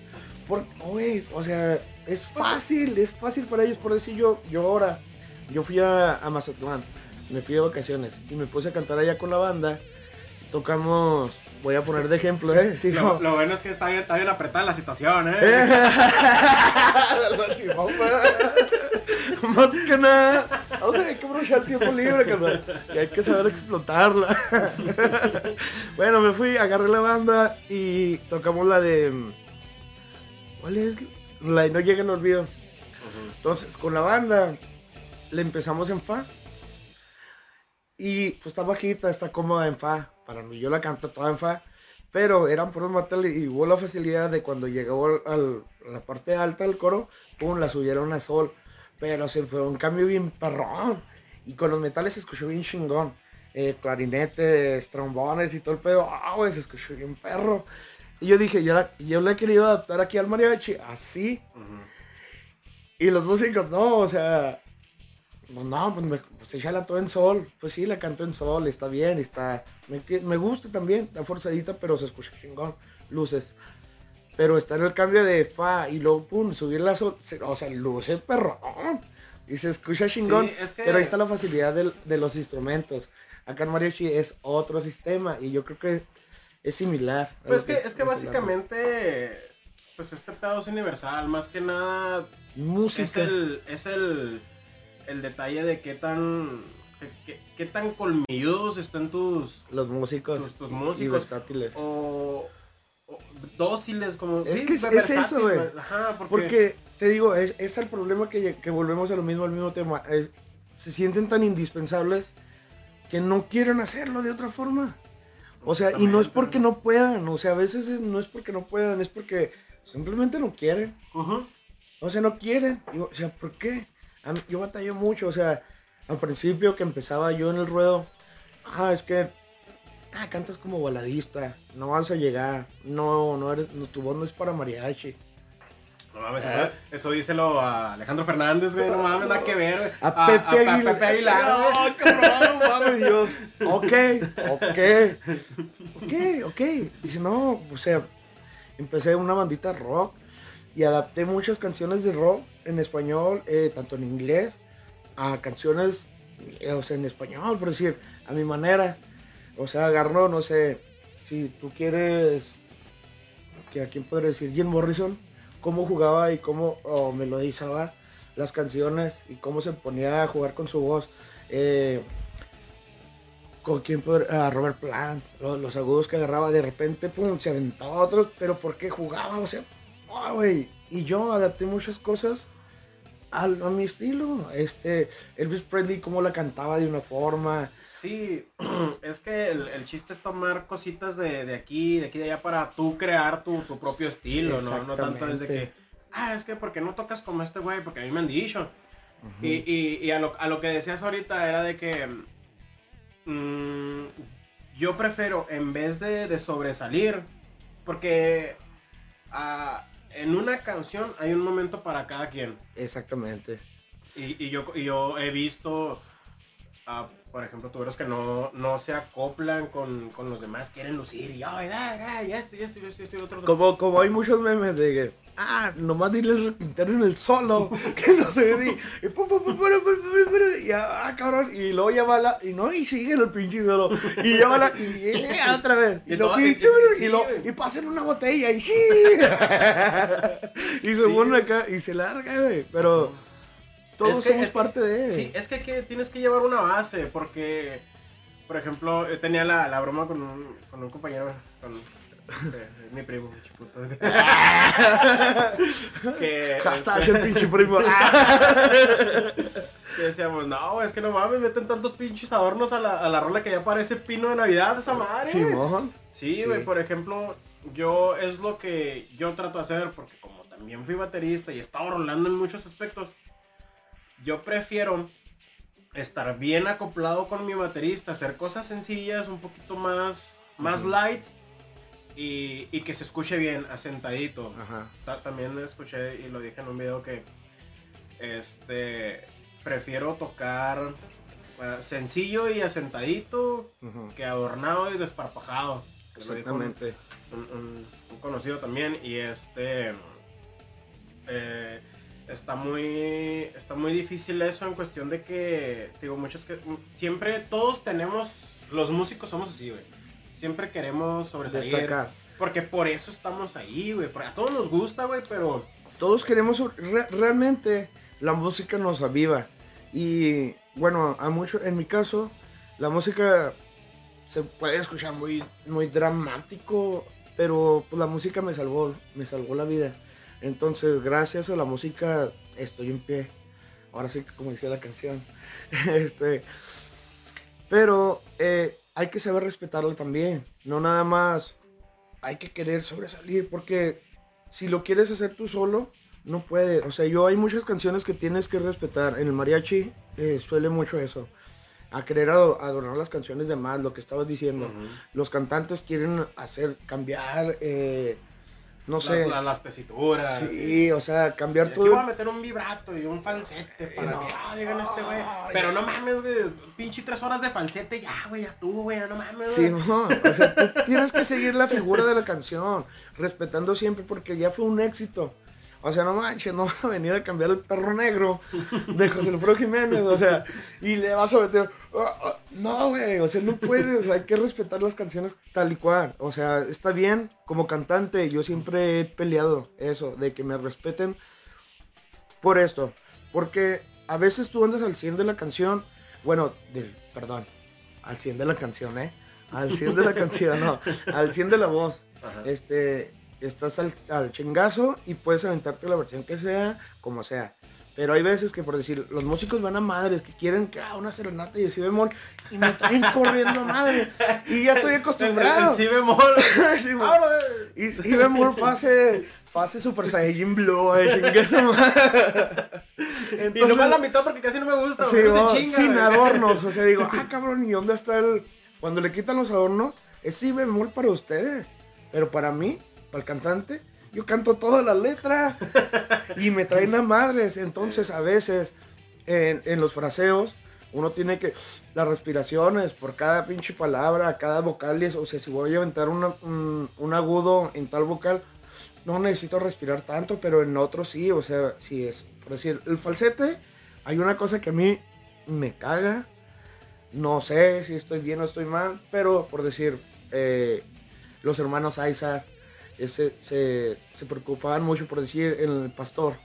[SPEAKER 2] Por, oye, o sea, es fácil, es fácil para ellos. Por decir yo, yo ahora, yo fui a, a Mazatlán, me fui de vacaciones y me puse a cantar allá con la banda. Tocamos, voy a poner de ejemplo, ¿eh? Sí,
[SPEAKER 1] lo,
[SPEAKER 2] no.
[SPEAKER 1] lo bueno es que está bien, está bien apretada la situación, ¿eh?
[SPEAKER 2] Mamá. Más que nada, O sea, hay que aprovechar el tiempo libre, carnal. Y hay que saber explotarla. bueno, me fui, agarré la banda y tocamos la de. ¿Cuál es? La de No llega el olvido. Entonces, con la banda, le empezamos en Fa. Y pues está bajita, está cómoda en Fa. Para mí, yo la canto toda en Fa. Pero eran puros metales y hubo la facilidad de cuando llegó al, a la parte alta del coro, pum, la subieron a sol. Pero se fue un cambio bien perrón. Y con los metales se escuchó bien chingón. Eh, clarinetes, trombones y todo el pedo. Ah, güey, se escuchó bien perro. Y yo dije, yo, la- yo le he querido adaptar aquí al mariachi así. Y los músicos, no, o sea, no, no, pues, me, pues échala todo en sol. Pues sí, la canto en sol, está bien, está. Me, que- me gusta también, está forzadita, pero se escucha chingón. Luces. Pero está en el cambio de fa y luego, pum, subir la sol. o sea, luce perrón. Y se escucha chingón.
[SPEAKER 1] Sí, es que-
[SPEAKER 2] Pero ahí está la facilidad del- de los instrumentos. Acá en mariachi es otro sistema y yo creo que es similar.
[SPEAKER 1] Pues
[SPEAKER 2] lo
[SPEAKER 1] que, es que básicamente, pues este pedo es universal, más que nada
[SPEAKER 2] Música.
[SPEAKER 1] es el, es el, el detalle de qué tan, qué, tan colmilludos están tus,
[SPEAKER 2] Los músicos.
[SPEAKER 1] tus, tus
[SPEAKER 2] Y
[SPEAKER 1] músicos.
[SPEAKER 2] versátiles.
[SPEAKER 1] O, o dóciles, como...
[SPEAKER 2] Es que es- eso, güey.
[SPEAKER 1] Porque...
[SPEAKER 2] Porque, te digo, es, es el problema que, que volvemos a lo mismo, al mismo tema. Es- se sienten tan indispensables que no quieren hacerlo de otra forma. O sea, y no es porque no puedan, o sea, a veces es- no es porque no puedan, es porque simplemente no quieren. O sea, no quieren. Y, o sea, ¿por qué? A yo batallé mucho, o sea, al principio que empezaba yo en el ruedo, ah, es que ah, cantas como baladista, no vas a llegar, no, no eres, no, tu voz no es para mariachi.
[SPEAKER 1] No mames,
[SPEAKER 2] Ah.
[SPEAKER 1] eso, eso díselo a Alejandro Fernández, güey, no mames, nada que ver, güey.
[SPEAKER 2] A Pepe
[SPEAKER 1] a. Pepe Aguilar, güey.
[SPEAKER 2] ¡Oh, cabrón, no mames, Dios! Ok, ok. Ok, ok. Dice, no, o sea, empecé una bandita rock y adapté muchas canciones de rock en español, eh, tanto en inglés, a canciones, eh, o sea, en español, por decir, a mi manera. O sea, agarro, no sé, si tú quieres, que a quién podría decir, Jim Morrison, cómo jugaba y cómo oh, melodizaba las canciones y cómo se ponía a jugar con su voz. Eh, con quién podría, a Robert Plant, lo- los, agudos que agarraba de repente, pum, se aventaba otros, pero ¿por qué jugaba? O sea, ah, güey. Y yo adapté muchas cosas a, mi estilo. Este, Elvis Presley, cómo la cantaba de una forma.
[SPEAKER 1] Sí, es que el, el chiste es tomar cositas de, de aquí, de aquí, de allá para tú crear tu, tu propio estilo, ¿no? No tanto desde que, ah, es que porque no tocas como este güey, porque a mí me han dicho. Y, y, y a, lo, a lo que decías ahorita era de que mm, yo prefiero, en vez de, de sobresalir, porque ah, en una canción hay un momento para cada quien.
[SPEAKER 2] Exactamente.
[SPEAKER 1] Y, y yo, y yo he visto, por ejemplo, tuberos que no, no se acoplan con, con los demás, quieren lucir y, ay, ay, ay, esto, y esto, y esto, y esto, y otro. otro".
[SPEAKER 2] Como, como hay muchos memes de que, ah, nomás dile en el solo, que no se ve, y, pum, pum, pum, y ah, cabrón, y luego ya va la, y no, y sigue el pinche solo, y ya va la, y eh, otra vez, y,
[SPEAKER 1] Y
[SPEAKER 2] lo,
[SPEAKER 1] todo-
[SPEAKER 2] y,
[SPEAKER 1] y- y-
[SPEAKER 2] y, lo-
[SPEAKER 1] sí,
[SPEAKER 2] y pasan una botella, y sí, y se
[SPEAKER 1] Sí,
[SPEAKER 2] pone
[SPEAKER 1] güey.
[SPEAKER 2] acá, y se larga, güey, pero todos
[SPEAKER 1] Es que-
[SPEAKER 2] somos
[SPEAKER 1] es que-
[SPEAKER 2] parte de,
[SPEAKER 1] Sí, es que, que tienes que llevar una base, porque, por ejemplo, yo tenía la, la broma con un, con un compañero, con eh, mi primo, mi chiputo. que,
[SPEAKER 2] hashtag
[SPEAKER 1] este,
[SPEAKER 2] el pinche primo,
[SPEAKER 1] que decíamos, no, es que no mames, meten tantos pinches adornos a la, a la rola que ya parece pino de Navidad esa madre.
[SPEAKER 2] Simón,
[SPEAKER 1] Sí,
[SPEAKER 2] Sí.
[SPEAKER 1] güey, por ejemplo, yo es lo que yo trato de hacer, porque como también fui baterista y he estado rolando en muchos aspectos, yo prefiero estar bien acoplado con mi baterista, hacer cosas sencillas, un poquito más, más light y, y que se escuche bien, asentadito.
[SPEAKER 2] ajá,
[SPEAKER 1] Ta- También escuché y lo dije en un video que este prefiero tocar eh, sencillo y asentadito que adornado y desparpajado.
[SPEAKER 2] Exactamente,
[SPEAKER 1] Un, un- un conocido también. Y este. eh, está muy. Está muy difícil eso en cuestión de que. Digo, muchos que. Siempre. Todos tenemos. Los músicos somos así, güey. Siempre queremos sobresalir.
[SPEAKER 2] destacar.
[SPEAKER 1] Porque por eso estamos ahí, güey. A todos nos gusta, güey, pero.
[SPEAKER 2] todos queremos, re- realmente la música nos aviva y bueno, a mucho, en mi caso, la música se puede escuchar muy, muy dramático, pero pues, la música me salvó, me salvó la vida. Entonces, gracias a la música estoy en pie. Ahora sí, como decía la canción. este, pero eh, hay que saber respetarla también. No nada más hay que querer sobresalir, porque si lo quieres hacer tú solo, no puede. O sea, yo hay muchas canciones que tienes que respetar. En el mariachi eh, suele mucho eso. A querer adornar las canciones de más, lo que estabas diciendo. Los cantantes quieren hacer, cambiar, eh, no sé.
[SPEAKER 1] las tesituras.
[SPEAKER 2] Sí, o sea, cambiar
[SPEAKER 1] y
[SPEAKER 2] todo.
[SPEAKER 1] Aquí voy a meter un vibrato y un falsete para que, ah, digan este güey. Pero no mames, güey, pinche tres horas de falsete, ya, güey, ya tú, güey, no mames.
[SPEAKER 2] Sí, no, o sea, tú tienes que seguir la figura de la canción, respetando siempre, porque ya fue un éxito. O sea, no manches, no vas a venir a cambiar el perro negro de José Alfredo Jiménez, o sea, y le vas a meter. Ah, ah, no, güey, o sea, no puedes, hay que respetar las canciones tal y cual. O sea, está bien, como cantante, yo siempre he peleado eso, de que me respeten por esto. Porque a veces tú andas al 100 de la canción, bueno, del, perdón, al 100 de la canción, ¿eh? Al 100 de la canción, no, al 100 de la voz. Este, estás al, al, chingazo y puedes aventarte la versión que sea, como sea. Pero hay veces que, por decir, los músicos van a madres que quieren que haga una serenata y si bemol y me traen corriendo madre. Y ya estoy acostumbrado.
[SPEAKER 1] Si bemol. sí,
[SPEAKER 2] y si bemol fase, fase Super Saiyajin Blue, eh,
[SPEAKER 1] Entonces, y nomás la mitad porque casi no me gusta.
[SPEAKER 2] Sí, chinga, sin adornos. O sea, digo, ah, cabrón, ¿y dónde está el...? Cuando le quitan los adornos, es si bemol para ustedes. Pero para mí, para el cantante, yo canto toda la letra y me traen a madres. Entonces, a veces, en, los fraseos, uno tiene que. Las respiraciones por cada pinche palabra, cada vocal. O sea, si voy a aventar un, un, agudo en tal vocal, no necesito respirar tanto, pero en otro sí. O sea, si es. Por decir, el falsete, hay una cosa que a mí me caga. No sé si estoy bien o estoy mal, pero por decir, eh, los hermanos Isaac se, se, preocupaban mucho por decir el pastor.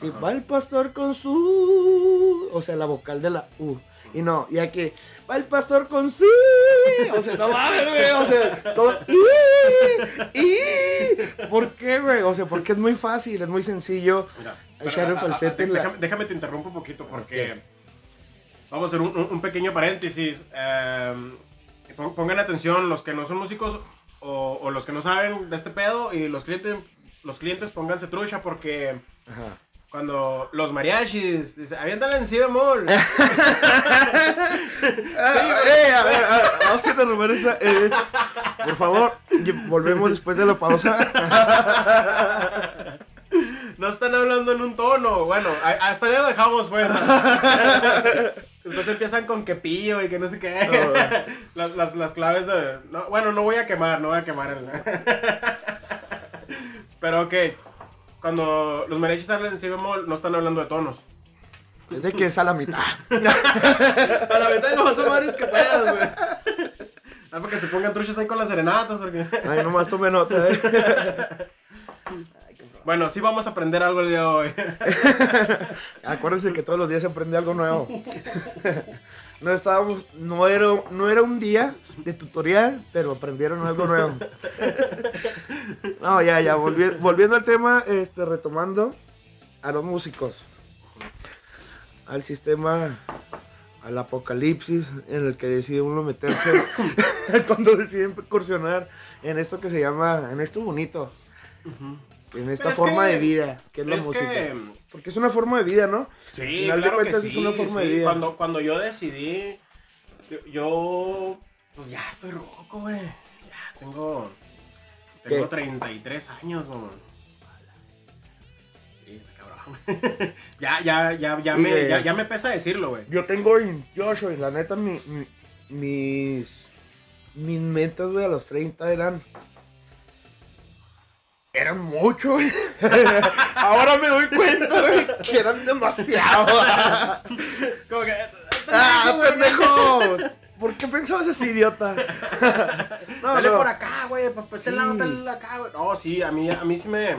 [SPEAKER 2] Sí, va el pastor con su. O sea, la vocal de la U. Y no, ya que va el pastor con su. O sea, no mames, güey. O sea, todo. Y, y, ¿Por qué, güey? O sea, porque es muy fácil, es muy sencillo.
[SPEAKER 1] Mira, echar el falsete. déjame, te interrumpo un poquito porque. Vamos a hacer un, pequeño paréntesis. Em, pongan atención, los que no son músicos, o, los que no saben de este pedo y los clientes, los clientes pónganse trucha porque cuando los mariachis dicen, aviéntale en si bemol. sí,
[SPEAKER 2] eh, a ver, vamos a interrumpir. Eh, por favor, volvemos después de la pausa.
[SPEAKER 1] no están hablando en un tono. Bueno, hasta ya lo dejamos, pues. Después empiezan con que pillo y que no sé qué. las, las, las, claves de. bueno, no voy a quemar, no voy a quemar. El... Pero ok. Cuando los mariachis hablan en si bemol, no están hablando de tonos.
[SPEAKER 2] Es de que es a la mitad.
[SPEAKER 1] a la mitad no vas a varios que güey. Ah, para que se pongan truchas ahí con las serenatas, porque.
[SPEAKER 2] Ay, nomás tome nota, eh.
[SPEAKER 1] Bueno, sí vamos a aprender algo el día de hoy.
[SPEAKER 2] Acuérdense que todos los días se aprende algo nuevo. no estábamos, no era, no era un día de tutorial, pero aprendieron algo nuevo. no, ya, ya, volviendo al tema, este, retomando a los músicos, al sistema, al apocalipsis en el que decide uno meterse cuando decide incursionar en esto que se llama, en esto bonito en esta forma de vida, que es la música. Porque es una forma de vida, ¿no?
[SPEAKER 1] Sí, claro que sí, es una forma de vida. Cuando, cuando yo decidí, yo, pues ya estoy roco, güey. Ya tengo, tengo 33 años, güey. Sí, cabrón. ya, ya, ya, ya, me, ya, ya, me pesa decirlo, güey.
[SPEAKER 2] Yo tengo 28 y la neta, mi, mis, mis metas, güey, a los 30 eran eran mucho, Ahora me doy cuenta, que eran demasiado.
[SPEAKER 1] Como que.
[SPEAKER 2] ¡Ah, pendejo! ¿Por qué pensabas así, idiota?
[SPEAKER 1] no, Dale por acá, güey. Pues sí. la acá, güey. No, sí, a mí, a mí sí me.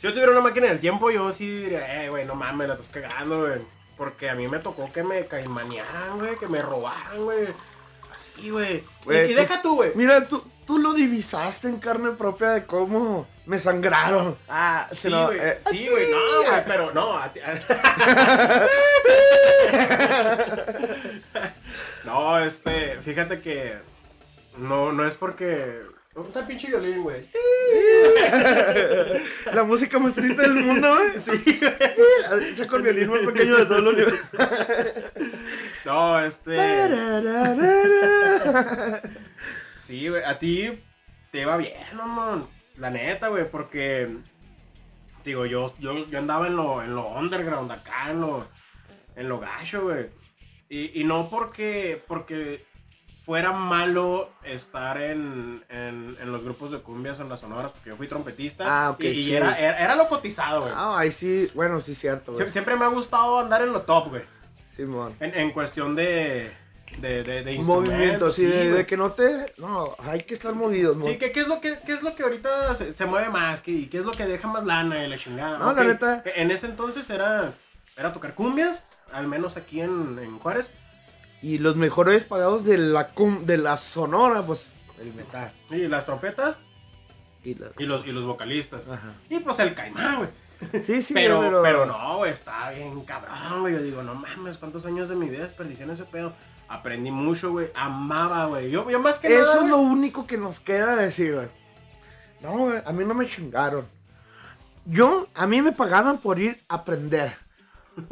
[SPEAKER 1] Si yo tuviera una máquina del tiempo, yo sí diría, eh, güey, no mames, la estás cagando, güey. porque a mí me tocó que me caimanearan, güey, que me robaran, güey. Así, güey. Y, deja tú, güey.
[SPEAKER 2] Mira, tú, tú lo divisaste en carne propia de cómo me sangraron. Ah,
[SPEAKER 1] Sí, güey.
[SPEAKER 2] eh,
[SPEAKER 1] Sí, güey. No, güey, pero no. a ti- no, este, fíjate que no, no es porque. ¿Dónde está pinche violín, güey?
[SPEAKER 2] La música más triste del mundo, güey.
[SPEAKER 1] Sí, güey.
[SPEAKER 2] Saco el violín más pequeño de todos los universo.
[SPEAKER 1] No, este. Sí, güey, a ti te iba bien, mamón. La neta, güey, porque. Digo, yo, yo, yo andaba en lo, en lo underground, acá, en lo, en lo gacho, güey. Y, y no porque, porque fuera malo estar en, en, en los grupos de cumbias o en las sonoras, porque yo fui trompetista.
[SPEAKER 2] Ah, ok,
[SPEAKER 1] Y, y
[SPEAKER 2] sí.
[SPEAKER 1] era, era, era lo cotizado, güey.
[SPEAKER 2] Ah, ahí sí, bueno, sí, cierto, güey.
[SPEAKER 1] Sie- Siempre me ha gustado andar en lo top, güey.
[SPEAKER 2] Simón.
[SPEAKER 1] En, en cuestión de, de, de, de
[SPEAKER 2] Movimiento, sí, de, que no te. No, hay que estar movidos, mo-
[SPEAKER 1] Sí, ¿qué, qué es lo que, qué es lo que ahorita se, se mueve más? ¿Qué, qué es lo que deja más lana y la chingada?
[SPEAKER 2] No, la neta.
[SPEAKER 1] En ese entonces era, era tocar cumbias, al menos aquí en, en Juárez.
[SPEAKER 2] Y los mejores pagados de la, cum- de la sonora, pues, el metal.
[SPEAKER 1] Y las trompetas
[SPEAKER 2] Y las...
[SPEAKER 1] y los, y los vocalistas.
[SPEAKER 2] Ajá.
[SPEAKER 1] Y pues el caimán, güey.
[SPEAKER 2] Sí, sí,
[SPEAKER 1] pero,
[SPEAKER 2] pero,
[SPEAKER 1] pero, no, güey, está bien cabrón, güey. Yo digo, no mames, ¿cuántos años de mi vida desperdicié en ese pedo? Aprendí mucho, güey. Amaba, güey. Yo, yo más que
[SPEAKER 2] Eso
[SPEAKER 1] nada,
[SPEAKER 2] es lo único que nos queda decir, güey. No, güey, a mí no me chingaron. Yo, a mí me pagaban por ir a aprender.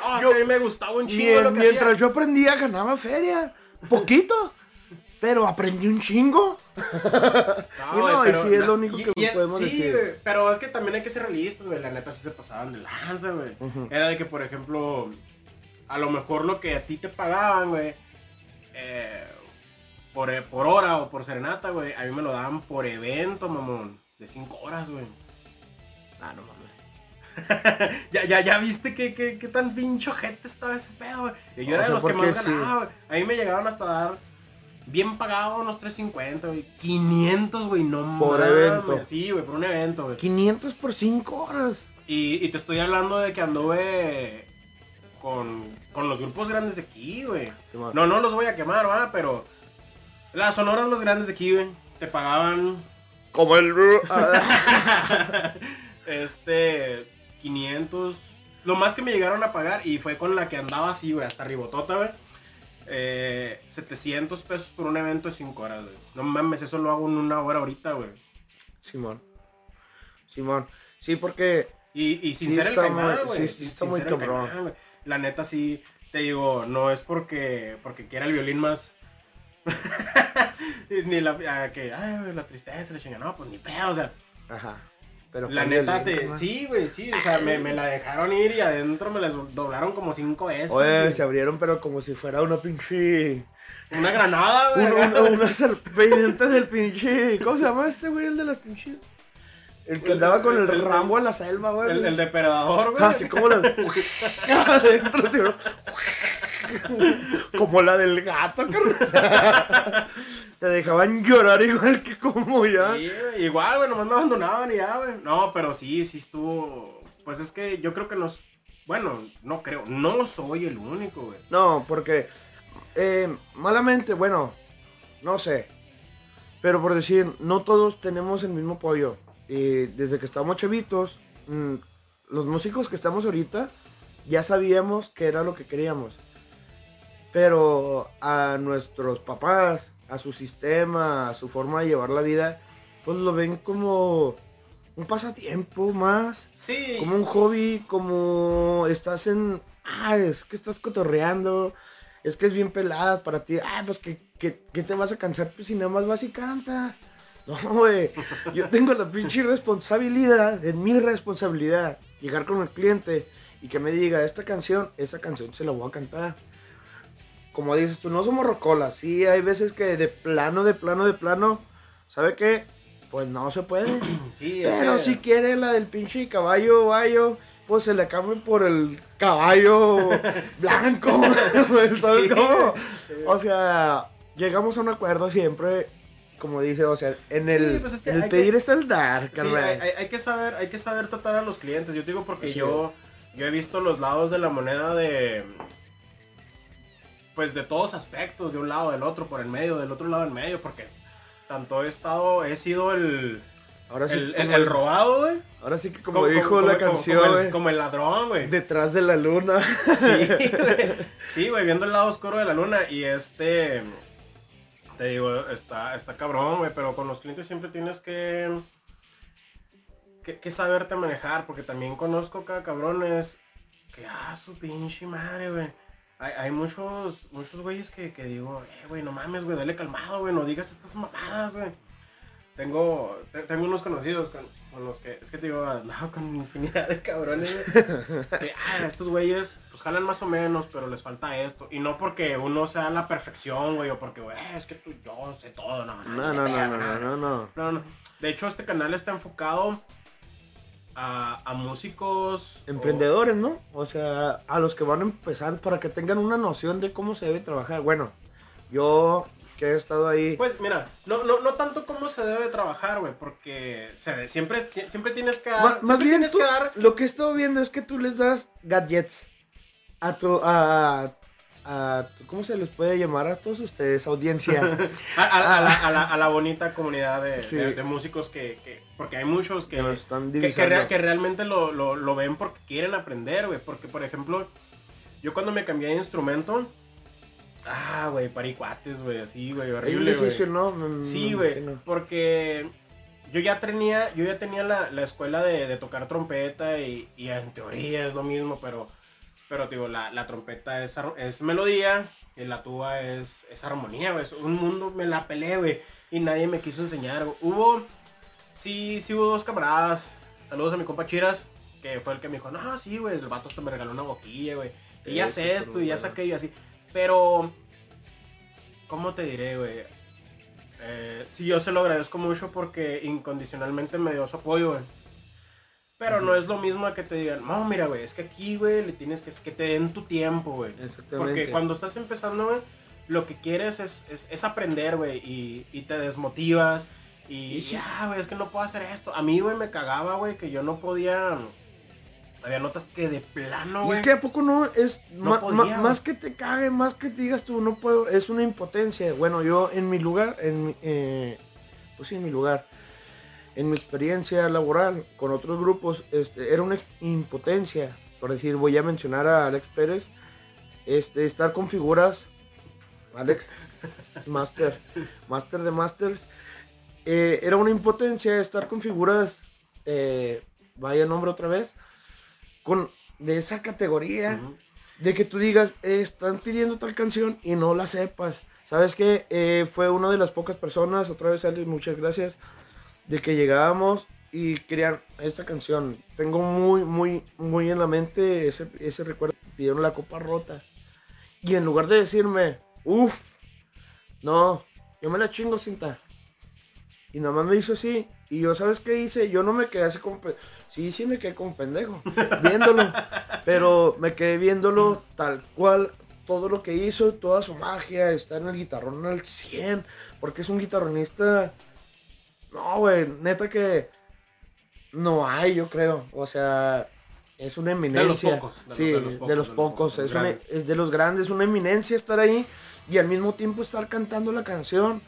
[SPEAKER 1] No,
[SPEAKER 2] yo-
[SPEAKER 1] a mí me gustaba un chingo
[SPEAKER 2] Mien-
[SPEAKER 1] lo que
[SPEAKER 2] mientras
[SPEAKER 1] hacía.
[SPEAKER 2] yo aprendía, ganaba feria. Poquito. pero aprendí un chingo. Y no, y sí, es lo único que
[SPEAKER 1] y-
[SPEAKER 2] podemos
[SPEAKER 1] sí,
[SPEAKER 2] decir.
[SPEAKER 1] pero es que también hay que ser realistas, güey. La neta sí se pasaban de lanza, güey. Era de que, por ejemplo, a lo mejor lo que a ti te pagaban, güey, eh, por, eh, por hora o por serenata, güey, a mí me lo daban por evento, mamón. De cinco horas, güey.
[SPEAKER 2] Ah, no mames.
[SPEAKER 1] Ya, ya, ya viste que, que, que tan pincho gente estaba ese pedo, güey. Y yo
[SPEAKER 2] O
[SPEAKER 1] era de los que más
[SPEAKER 2] sí.
[SPEAKER 1] ganaba, güey. A mí me llegaban hasta dar bien pagado unos 350, güey. 500, güey, no
[SPEAKER 2] Por
[SPEAKER 1] mames.
[SPEAKER 2] evento.
[SPEAKER 1] Sí, güey, por un evento, güey.
[SPEAKER 2] 500 por 5 horas.
[SPEAKER 1] Y, y te estoy hablando de que anduve con, con los grupos grandes de aquí, güey. No, no los voy a quemar, va, pero las sonoras los grandes de aquí, güey. Te pagaban
[SPEAKER 2] Como el.
[SPEAKER 1] este 500 lo más que me llegaron a pagar y fue con la que andaba así güey hasta ribotota güey eh, 700 pesos por un evento de 5 horas güey no mames eso lo hago en una hora ahorita güey
[SPEAKER 2] Simón. Simón. Sí, porque.
[SPEAKER 1] y, y sin
[SPEAKER 2] Sí
[SPEAKER 1] ser el
[SPEAKER 2] muy-
[SPEAKER 1] güey
[SPEAKER 2] sí, sí está muy cabrón.
[SPEAKER 1] La neta sí te digo no es porque porque quiera el violín más ni la ah, que ay la tristeza la chinga no pues ni pedo o sea
[SPEAKER 2] Ajá. Pero
[SPEAKER 1] La neta,
[SPEAKER 2] violín,
[SPEAKER 1] te, sí, güey, sí. O sea, me, me la dejaron ir y adentro me la doblaron como cinco veces.
[SPEAKER 2] Oye,
[SPEAKER 1] güey.
[SPEAKER 2] se abrieron, pero como si fuera una pinche.
[SPEAKER 1] Una granada, güey.
[SPEAKER 2] Un, un- una serpiente del pinche. ¿Cómo se llama este güey? El de las pinches. El que andaba con el,
[SPEAKER 1] el-
[SPEAKER 2] rambo a la selva, güey.
[SPEAKER 1] El, el depredador, güey.
[SPEAKER 2] Así como la. Adentro, sí, ¿no? Como la del gato, carnal. Te dejaban llorar igual que como ya.
[SPEAKER 1] Sí, igual, güey, nomás me abandonaban y ya, güey. No, pero sí, sí estuvo. Pues es que yo creo que nos. Bueno, no creo. No soy el único, güey.
[SPEAKER 2] No, porque eh, malamente, bueno, no sé. Pero por decir, no todos tenemos el mismo apoyo. Y desde que estamos chavitos, mm, los músicos que estamos ahorita, ya sabíamos que era lo que queríamos. Pero a nuestros papás, a su sistema, a su forma de llevar la vida, pues lo ven como un pasatiempo más
[SPEAKER 1] Sí.
[SPEAKER 2] como un hobby, como estás en. Ah, es que estás cotorreando. Es que es bien pelada para ti. Ah, pues que, que, que te vas a cansar pues, si nada más vas y canta. No, güey. Yo tengo la pinche responsabilidad, es mi responsabilidad, llegar con el cliente y que me diga, esta canción, esa canción se la voy a cantar. Como dices tú, no somos rocolas. Sí, hay veces que de plano, de plano, de plano, ¿sabe qué? Pues no se puede.
[SPEAKER 1] Sí,
[SPEAKER 2] Pero si quiere la del pinche caballo bayo, pues se le cambia por el caballo blanco. ¿Sabes
[SPEAKER 1] Sí,
[SPEAKER 2] cómo? O sea, llegamos a un acuerdo siempre, como dice, o sea, en el,
[SPEAKER 1] Sí, pues es que
[SPEAKER 2] en el
[SPEAKER 1] hay
[SPEAKER 2] pedir
[SPEAKER 1] que-
[SPEAKER 2] está el dar,
[SPEAKER 1] Sí,
[SPEAKER 2] carnal.
[SPEAKER 1] hay, hay- hay que saber, hay que saber tratar a los clientes. Yo te digo porque yo yo he visto los lados de la moneda de. Pues de todos aspectos, de un lado, del otro, por el medio, del otro lado, en medio, porque tanto he estado, he sido el.
[SPEAKER 2] Ahora sí,
[SPEAKER 1] el, el-
[SPEAKER 2] como,
[SPEAKER 1] el robado, güey.
[SPEAKER 2] ahora sí que como, dijo la
[SPEAKER 1] como-
[SPEAKER 2] canción,
[SPEAKER 1] como el, como el ladrón, güey.
[SPEAKER 2] detrás de la luna.
[SPEAKER 1] Sí, güey. Sí, güey, viendo el lado oscuro de la luna. Y este. Te digo, está, está cabrón, güey. Pero con los clientes siempre tienes que. Que, que saberte manejar. Porque también conozco cada cabrones. Que, ah, su pinche madre, güey. Hay, muchos, muchos güeyes que, que digo, eh, güey, no mames, güey, dale calmado, güey, no digas estas mamadas, güey. Tengo, te- tengo unos conocidos con, con los que, es que te digo, andaba con infinidad de cabrones, güey. ah, estos güeyes, pues jalan más o menos, pero les falta esto. Y no porque uno sea la perfección, güey, o porque, güey, es que tú, yo sé todo, no,
[SPEAKER 2] No, no, no, no, no, no, no.
[SPEAKER 1] no, no. De hecho, este canal está enfocado a, a músicos. o-
[SPEAKER 2] Emprendedores, ¿no? O sea, a los que van a empezar para que tengan una noción de cómo se debe trabajar. Bueno, yo que he estado ahí.
[SPEAKER 1] Pues mira, no, no, no tanto cómo se debe trabajar, güey, porque se- siempre, ti- siempre tienes que dar.
[SPEAKER 2] Ma-
[SPEAKER 1] siempre
[SPEAKER 2] más bien, tú-
[SPEAKER 1] que dar.
[SPEAKER 2] lo que he estado viendo es que tú les das gadgets a tu. a. a ¿Cómo se les puede llamar a todos ustedes, audiencia?
[SPEAKER 1] A, a- a la, a la- a la bonita comunidad de,
[SPEAKER 2] Sí.
[SPEAKER 1] de- de músicos que, que- Porque hay muchos que.
[SPEAKER 2] están
[SPEAKER 1] que, que realmente lo, lo- lo ven porque quieren aprender, güey. Porque, por ejemplo, yo cuando me cambié de instrumento. Ah, güey, paricuates, güey, así, güey, horrible, güey.
[SPEAKER 2] difícil, ¿no? Me-
[SPEAKER 1] Sí, güey, porque yo ya tenía, yo ya tenía la, la escuela de, de tocar trompeta y, y en teoría es lo mismo, pero, pero digo, la, la trompeta es, es melodía y la tuba es, es armonía, güey. Un mundo me la pelé, güey, y nadie me quiso enseñar. güey. Hubo, sí, sí hubo dos camaradas, saludos a mi compa Chiras, que fue el que me dijo, no, sí, güey, el vato hasta me regaló una boquilla, güey. Y ya
[SPEAKER 2] Eso
[SPEAKER 1] sé
[SPEAKER 2] es
[SPEAKER 1] esto, y ya
[SPEAKER 2] bueno.
[SPEAKER 1] saqué y así. Pero, ¿cómo te diré, güey? Eh, sí, yo se lo agradezco mucho porque incondicionalmente me dio su apoyo, güey. Pero no es lo mismo a que te digan, no, mira, güey, es que aquí, güey, le tienes que, que te den tu tiempo, güey.
[SPEAKER 2] Exactamente.
[SPEAKER 1] Porque cuando estás empezando, güey, lo que quieres es, es, es aprender, güey, y, y te desmotivas. Y ya, güey, es que no puedo hacer esto. A mí, güey, me cagaba, güey, que yo no podía. Había notas que de plano,
[SPEAKER 2] Y
[SPEAKER 1] güey.
[SPEAKER 2] es que a poco no es
[SPEAKER 1] No
[SPEAKER 2] ma-
[SPEAKER 1] podía,
[SPEAKER 2] ma-
[SPEAKER 1] güey.
[SPEAKER 2] más que te cague, más que te digas tú, no puedo, es una impotencia. Bueno, yo en mi lugar, en eh, pues sí, en mi lugar, en mi experiencia laboral con otros grupos, este, era una impotencia. Por decir, voy a mencionar a Alex Pérez, este, estar con figuras, Alex, Master, Master de Masters, eh, era una impotencia estar con figuras, eh, vaya nombre otra vez, con de esa categoría
[SPEAKER 1] Ujú.
[SPEAKER 2] de que tú digas "Eh, están pidiendo tal canción y no la sepas sabes que fue una de las pocas personas otra vez Ali muchas gracias de que llegábamos y querían esta canción tengo muy muy muy en la mente ese, ese recuerdo pidieron la copa rota y en lugar de decirme uff no yo me la chingo cinta y nada más me hizo así. Y yo, ¿sabes qué hice? Yo no me quedé así como... Sí, sí me quedé como pendejo. Viéndolo. pero me quedé viéndolo tal cual. Todo lo que hizo, toda su magia. Está en el guitarrón al 100. Porque es un guitarronista... No, güey. Neta que... No hay, yo creo. O sea... Es una eminencia.
[SPEAKER 1] pocos, de los-
[SPEAKER 2] sí,
[SPEAKER 1] de los pocos,
[SPEAKER 2] de los
[SPEAKER 1] de los
[SPEAKER 2] pocos.
[SPEAKER 1] pocos,
[SPEAKER 2] Es, una- es de los grandes. Una eminencia estar ahí. Y al mismo tiempo estar cantando la canción.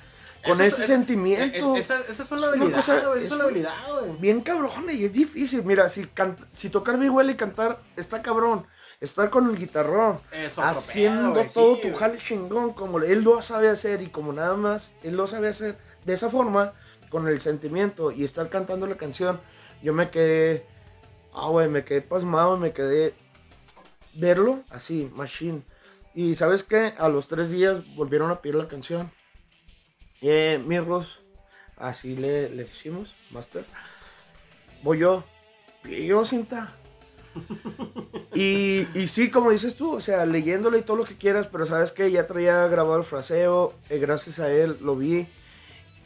[SPEAKER 2] Con
[SPEAKER 1] Eso es-
[SPEAKER 2] ese
[SPEAKER 1] es-
[SPEAKER 2] sentimiento
[SPEAKER 1] Es- esa, es una habilidad,
[SPEAKER 2] cosa- es
[SPEAKER 1] una
[SPEAKER 2] un-
[SPEAKER 1] habilidad, güey.
[SPEAKER 2] bien cabrón y es difícil. Mira, si, can- si tocar vihuela y cantar está cabrón. Estar con el guitarrón,
[SPEAKER 1] Es otro
[SPEAKER 2] haciendo todo
[SPEAKER 1] sí,
[SPEAKER 2] tu jale chingón como él lo sabe hacer y como nada más él lo sabe hacer de esa forma, con el sentimiento y estar cantando la canción, yo me quedé, ah, güey, me quedé pasmado, me quedé verlo así, machine. Y sabes qué, a los tres días volvieron a pedir la canción. Eh, Mirros, así le, le decimos, Master. Voy yo, pidió cinta. y, y sí, como dices tú, o sea, leyéndole y todo lo que quieras, pero sabes que ya traía grabado el fraseo, eh, gracias a él lo vi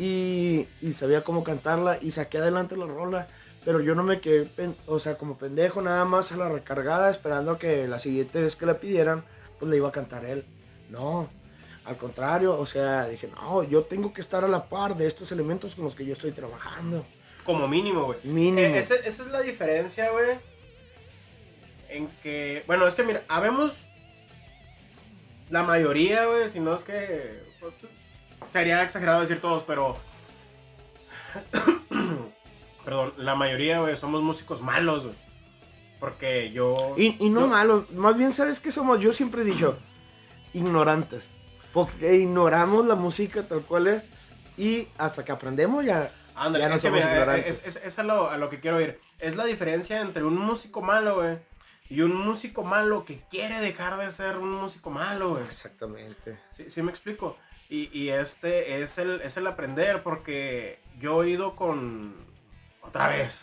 [SPEAKER 2] y, y sabía cómo cantarla y saqué adelante la rola, pero yo no me quedé, o sea, como pendejo nada más a la recargada esperando que la siguiente vez que la pidieran, pues le iba a cantar él. No, al contrario, o sea, dije, no, yo tengo que estar a la par de estos elementos con los que yo estoy trabajando.
[SPEAKER 1] Como mínimo, güey.
[SPEAKER 2] Mínimo.
[SPEAKER 1] Eh, ese- esa es la diferencia, güey. en que, bueno, es que mira, habemos la mayoría, güey, si no es que pues, sería exagerado decir todos, pero perdón, la mayoría, güey, somos músicos malos, güey. Porque yo
[SPEAKER 2] Y, y no
[SPEAKER 1] yo-
[SPEAKER 2] malos, más bien, ¿sabes qué somos? Yo siempre he dicho, ignorantes. Porque ignoramos la música tal cual es y hasta que aprendemos ya, ya no somos
[SPEAKER 1] mira,
[SPEAKER 2] ignorantes.
[SPEAKER 1] es, es- es a, lo, a lo que quiero ir. Es la diferencia entre un músico malo, güey, y un músico malo que quiere dejar de ser un músico malo, güey.
[SPEAKER 2] Exactamente.
[SPEAKER 1] Sí, sí me explico. Y, este es el, es el aprender, porque yo he ido con, otra vez,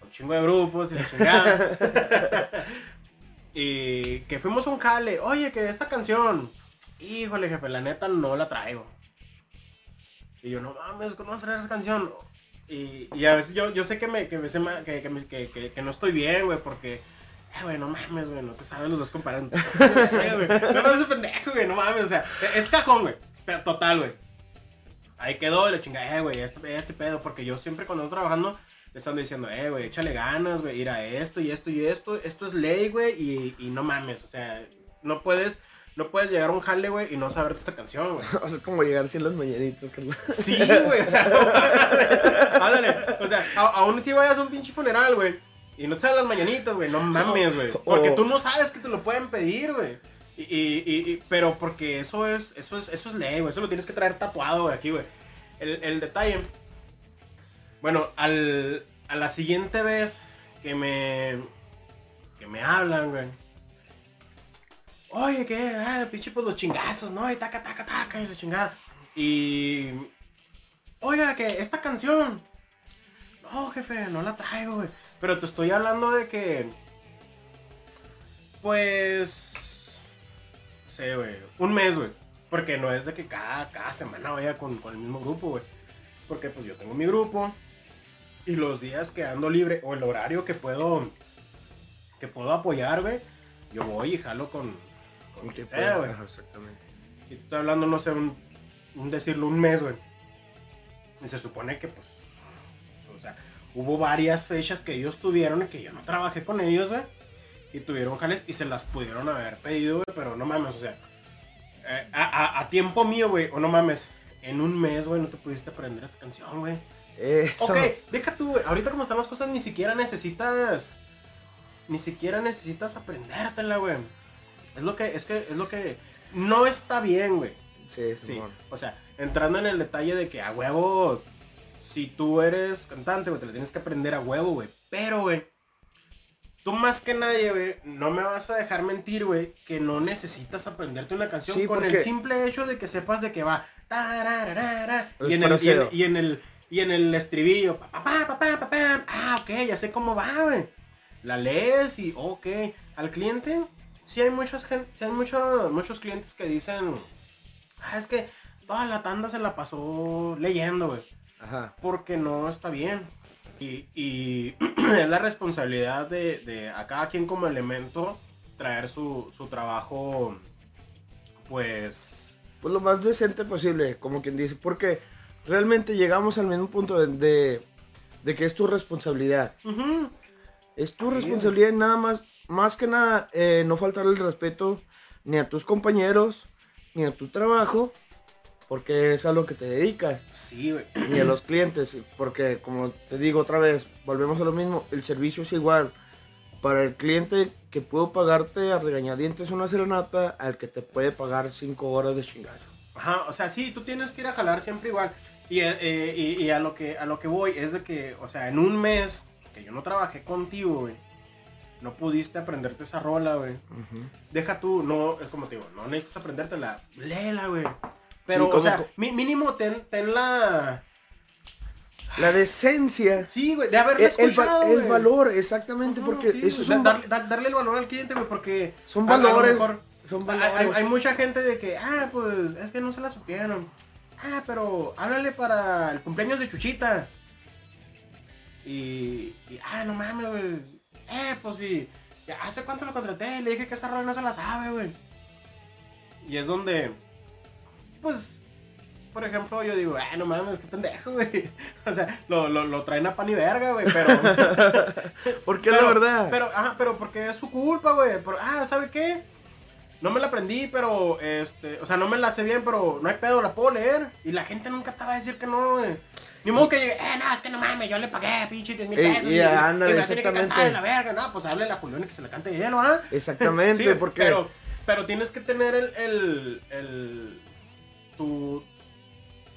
[SPEAKER 1] un chingo de grupos y la chingada. y que fuimos un jale, oye, que esta canción, híjole, jefe, la neta no la traigo. Y yo, no mames, ¿cómo vas a traer esa canción? Y, a veces yo, yo sé que, me, que, me, que, no estoy bien, güey, porque... Eh, güey, no mames, güey, no te sabes los dos comparando. güey. No ese pendejo, güey, no mames, o sea, es cajón, güey. Pero Total, güey. Ahí quedó y la chingada, eh, güey, este, este pedo, porque yo siempre cuando ando trabajando les ando diciendo, eh, güey, échale ganas, güey, ir a esto y esto y esto, esto es ley, güey, y, y no mames, o sea, no puedes, no puedes llegar a un jale, güey, y no saberte esta canción, güey.
[SPEAKER 2] O sea, es como llegar sin las mañanitas, carnal.
[SPEAKER 1] Sí, güey, o sea, no mames. ándale, o sea, a- aún si vayas a un pinche funeral, güey, y no te sabes las mañanitas, güey, no mames, güey, porque
[SPEAKER 2] O-
[SPEAKER 1] tú no sabes que te lo pueden pedir, güey. Y, y- pero porque eso es, eso es, eso es ley, eso lo tienes que traer tatuado, güey, aquí, güey. El, el detalle, bueno, al, a la siguiente vez que me, que me hablan, güey. Oye, ¿qué? Ah, pinche, pues los chingazos, ¿no? Y taca, taca, taca, y la chingada. Y. Oiga, que esta canción. No, jefe, no la traigo, güey. Pero te estoy hablando de que. Pues. Sé, güey. Un mes, güey. Porque no es de que cada, cada semana vaya con, con el mismo grupo, güey. Porque pues yo tengo mi grupo. Y los días que ando libre, o el horario que puedo. Que puedo apoyar, güey. Yo voy y jalo con. Con quien sea, güey.
[SPEAKER 2] Exactamente.
[SPEAKER 1] Y te estoy hablando, no sé, un, un decirlo, un mes, güey. Y se supone que, pues, o sea, hubo varias fechas que ellos tuvieron y que yo no trabajé con ellos, güey. Y tuvieron jales y se las pudieron haber pedido, güey, pero no mames, o sea, eh, a, a- a tiempo mío, güey, o no mames, en un mes, güey, no te pudiste aprender esta canción, güey.
[SPEAKER 2] Eso.
[SPEAKER 1] Ok, deja tú, güey. Ahorita como están las cosas, ni siquiera necesitas. Ni siquiera necesitas aprendértela, güey. Es lo que, es que, es lo que. No está bien, güey.
[SPEAKER 2] Sí,
[SPEAKER 1] Sí.
[SPEAKER 2] Simón.
[SPEAKER 1] O sea, entrando en el detalle de que a huevo. Si tú eres cantante, güey, te la tienes que aprender a huevo, güey. Pero, güey. Tú más que nadie, güey, no me vas a dejar mentir, güey, que no necesitas aprenderte una canción
[SPEAKER 2] Sí,
[SPEAKER 1] con el simple hecho de que sepas de que va. y, en el, y, en,
[SPEAKER 2] fraseo.
[SPEAKER 1] y en el y en el estribillo. pa, pa, pa, pa, pa, pa, pam. Ah, ok, ya sé cómo va, güey. La lees y, ok. Al cliente, sí hay muchos, sí hay muchos, muchos clientes que dicen, ah, es que toda la tanda se la pasó leyendo, güey.
[SPEAKER 2] Ajá.
[SPEAKER 1] Porque no está bien. Y, y es la responsabilidad de, de a cada quien como elemento traer su, su trabajo, pues...
[SPEAKER 2] Pues lo más decente posible, como quien dice. Porque realmente llegamos al mismo punto de, de, de que es tu responsabilidad. Es tu responsabilidad y nada más, más que nada, eh, no faltar el respeto ni a tus compañeros, ni a tu trabajo, porque es a lo que te dedicas,
[SPEAKER 1] Sí, güey.
[SPEAKER 2] ni a los clientes, porque como te digo otra vez, volvemos a lo mismo, el servicio es igual. Para el cliente que pudo pagarte a regañadientes una serenata, al que te puede pagar cinco horas de chingazo.
[SPEAKER 1] Ajá, o sea, sí, tú tienes que ir a jalar siempre igual. Y, eh, eh, y, y a, lo que, a lo que voy es de que, o sea, en un mes que yo no trabajé contigo, güey, no pudiste aprenderte esa rola, güey. Deja tú, no, es como te digo, no necesitas aprendértela, léela, güey. Pero,
[SPEAKER 2] Sí,
[SPEAKER 1] o sea, mínimo ten, ten la...
[SPEAKER 2] La decencia,
[SPEAKER 1] Sí, güey, de haberla
[SPEAKER 2] el, el
[SPEAKER 1] escuchado,
[SPEAKER 2] el valor, exactamente, porque
[SPEAKER 1] sí, güey,
[SPEAKER 2] son,
[SPEAKER 1] da- dar- darle el valor al cliente, güey, porque...
[SPEAKER 2] son valores.
[SPEAKER 1] mejor-
[SPEAKER 2] son
[SPEAKER 1] Hay,
[SPEAKER 2] valores.
[SPEAKER 1] hay- hay mucha gente de que, ah, pues es que no se la supieron. Ah, pero háblale para el cumpleaños de Chuchita. Y, y, ah, no mames, güey. Eh, pues sí. Ya hace cuánto lo contraté. Le dije que esa rola no se la sabe, güey. Y es donde, pues, por ejemplo, yo digo, ah, no mames, qué pendejo, güey. O sea, lo, lo, lo traen a pan y verga, güey, pero...
[SPEAKER 2] Porque
[SPEAKER 1] pero,
[SPEAKER 2] la verdad.
[SPEAKER 1] Pero, ajá, pero porque es su culpa, güey. Pero, ah, ¿sabe qué? No me la aprendí, pero, este, o sea, no me la sé bien, pero no hay pedo, la puedo leer. Y la gente nunca te va a decir que no, güey. Ni modo que llegue, eh, no, es que no mames, yo le pagué, pinche 10 mil
[SPEAKER 2] Eh,
[SPEAKER 1] pesos.
[SPEAKER 2] y
[SPEAKER 1] y,
[SPEAKER 2] ándale,
[SPEAKER 1] y me la tiene que cantar en la verga. No, pues háblele a Julián y que se la cante él, ¿ah?
[SPEAKER 2] Exactamente,
[SPEAKER 1] Sí,
[SPEAKER 2] porque.
[SPEAKER 1] Pero, pero tienes que tener el, el, el tu,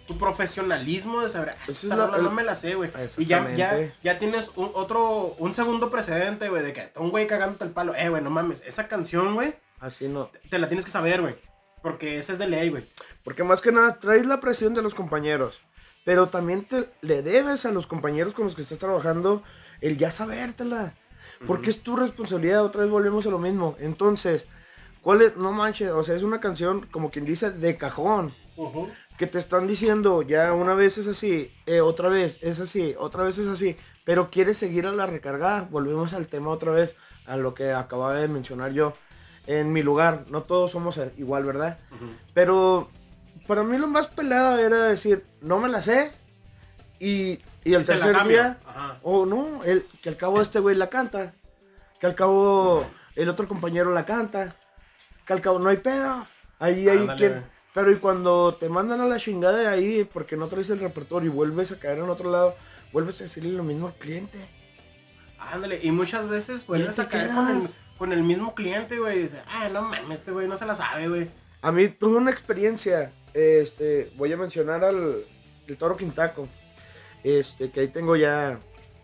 [SPEAKER 1] tu profesionalismo de saber, ah,
[SPEAKER 2] Esa es
[SPEAKER 1] esta
[SPEAKER 2] la-
[SPEAKER 1] rola
[SPEAKER 2] el-
[SPEAKER 1] no me la sé, güey. Y ya, ya, ya tienes un, otro, un segundo precedente, güey, de que un güey cagándote el palo. Eh, güey, no mames, esa canción, güey,
[SPEAKER 2] Así no.
[SPEAKER 1] te la tienes que saber, güey. Porque esa es de ley, güey.
[SPEAKER 2] Porque más que nada traes la presión de los compañeros. Pero también te, le debes a los compañeros con los que estás trabajando el ya sabértela. Porque es tu responsabilidad. Otra vez volvemos a lo mismo. Entonces, ¿cuál es? No manches. O sea, es una canción como quien dice de cajón. Que te están diciendo ya una vez es así, eh, otra vez es así, otra vez es así. Pero quieres seguir a la recargada. Volvemos al tema otra vez. A lo que acababa de mencionar yo. En mi lugar, no todos somos igual, ¿verdad? Pero para mí lo más pelado era decir, no me la sé. Y, y el
[SPEAKER 1] Y
[SPEAKER 2] tercer día, o no, el, que al cabo este güey la canta. Que al cabo el otro compañero la canta. Que al cabo no hay pedo. Ahí hay quien. Pero y cuando te mandan a la chingada de ahí porque no traes el repertorio y vuelves a caer en otro lado, vuelves a decirle lo mismo al cliente.
[SPEAKER 1] Ándale, y muchas veces vuelves a caer con el, con el mismo cliente, güey. Y dice, ah, no mames, este güey no se la sabe, güey.
[SPEAKER 2] A mí tuve una experiencia, este, voy a mencionar al el Toro Quintaco, este, que ahí tengo ya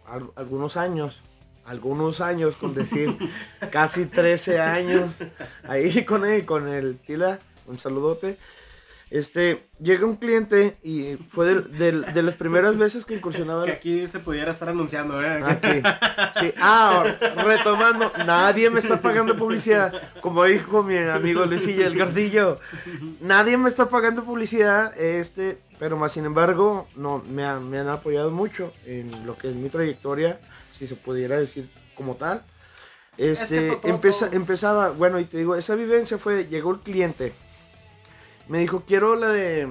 [SPEAKER 2] al- algunos años, algunos años, con decir casi 13 años, ahí con él, con el Tila, un saludote. Este, llega un cliente y fue del- del- de las primeras veces que incursionaba
[SPEAKER 1] Que aquí se pudiera estar anunciando, ¿eh?
[SPEAKER 2] Aquí. Sí. Ah, retomando, nadie me está pagando publicidad. Como dijo mi amigo Luisillo el Gardillo, nadie me está pagando publicidad, este, pero más sin embargo, no, me, han- me han apoyado mucho en lo que es mi trayectoria, si se pudiera decir como tal. Este,
[SPEAKER 1] todo- todo-
[SPEAKER 2] empeza-
[SPEAKER 1] todo-
[SPEAKER 2] empezaba, bueno, y te digo, esa vivencia fue, llegó el cliente, me dijo, quiero la de,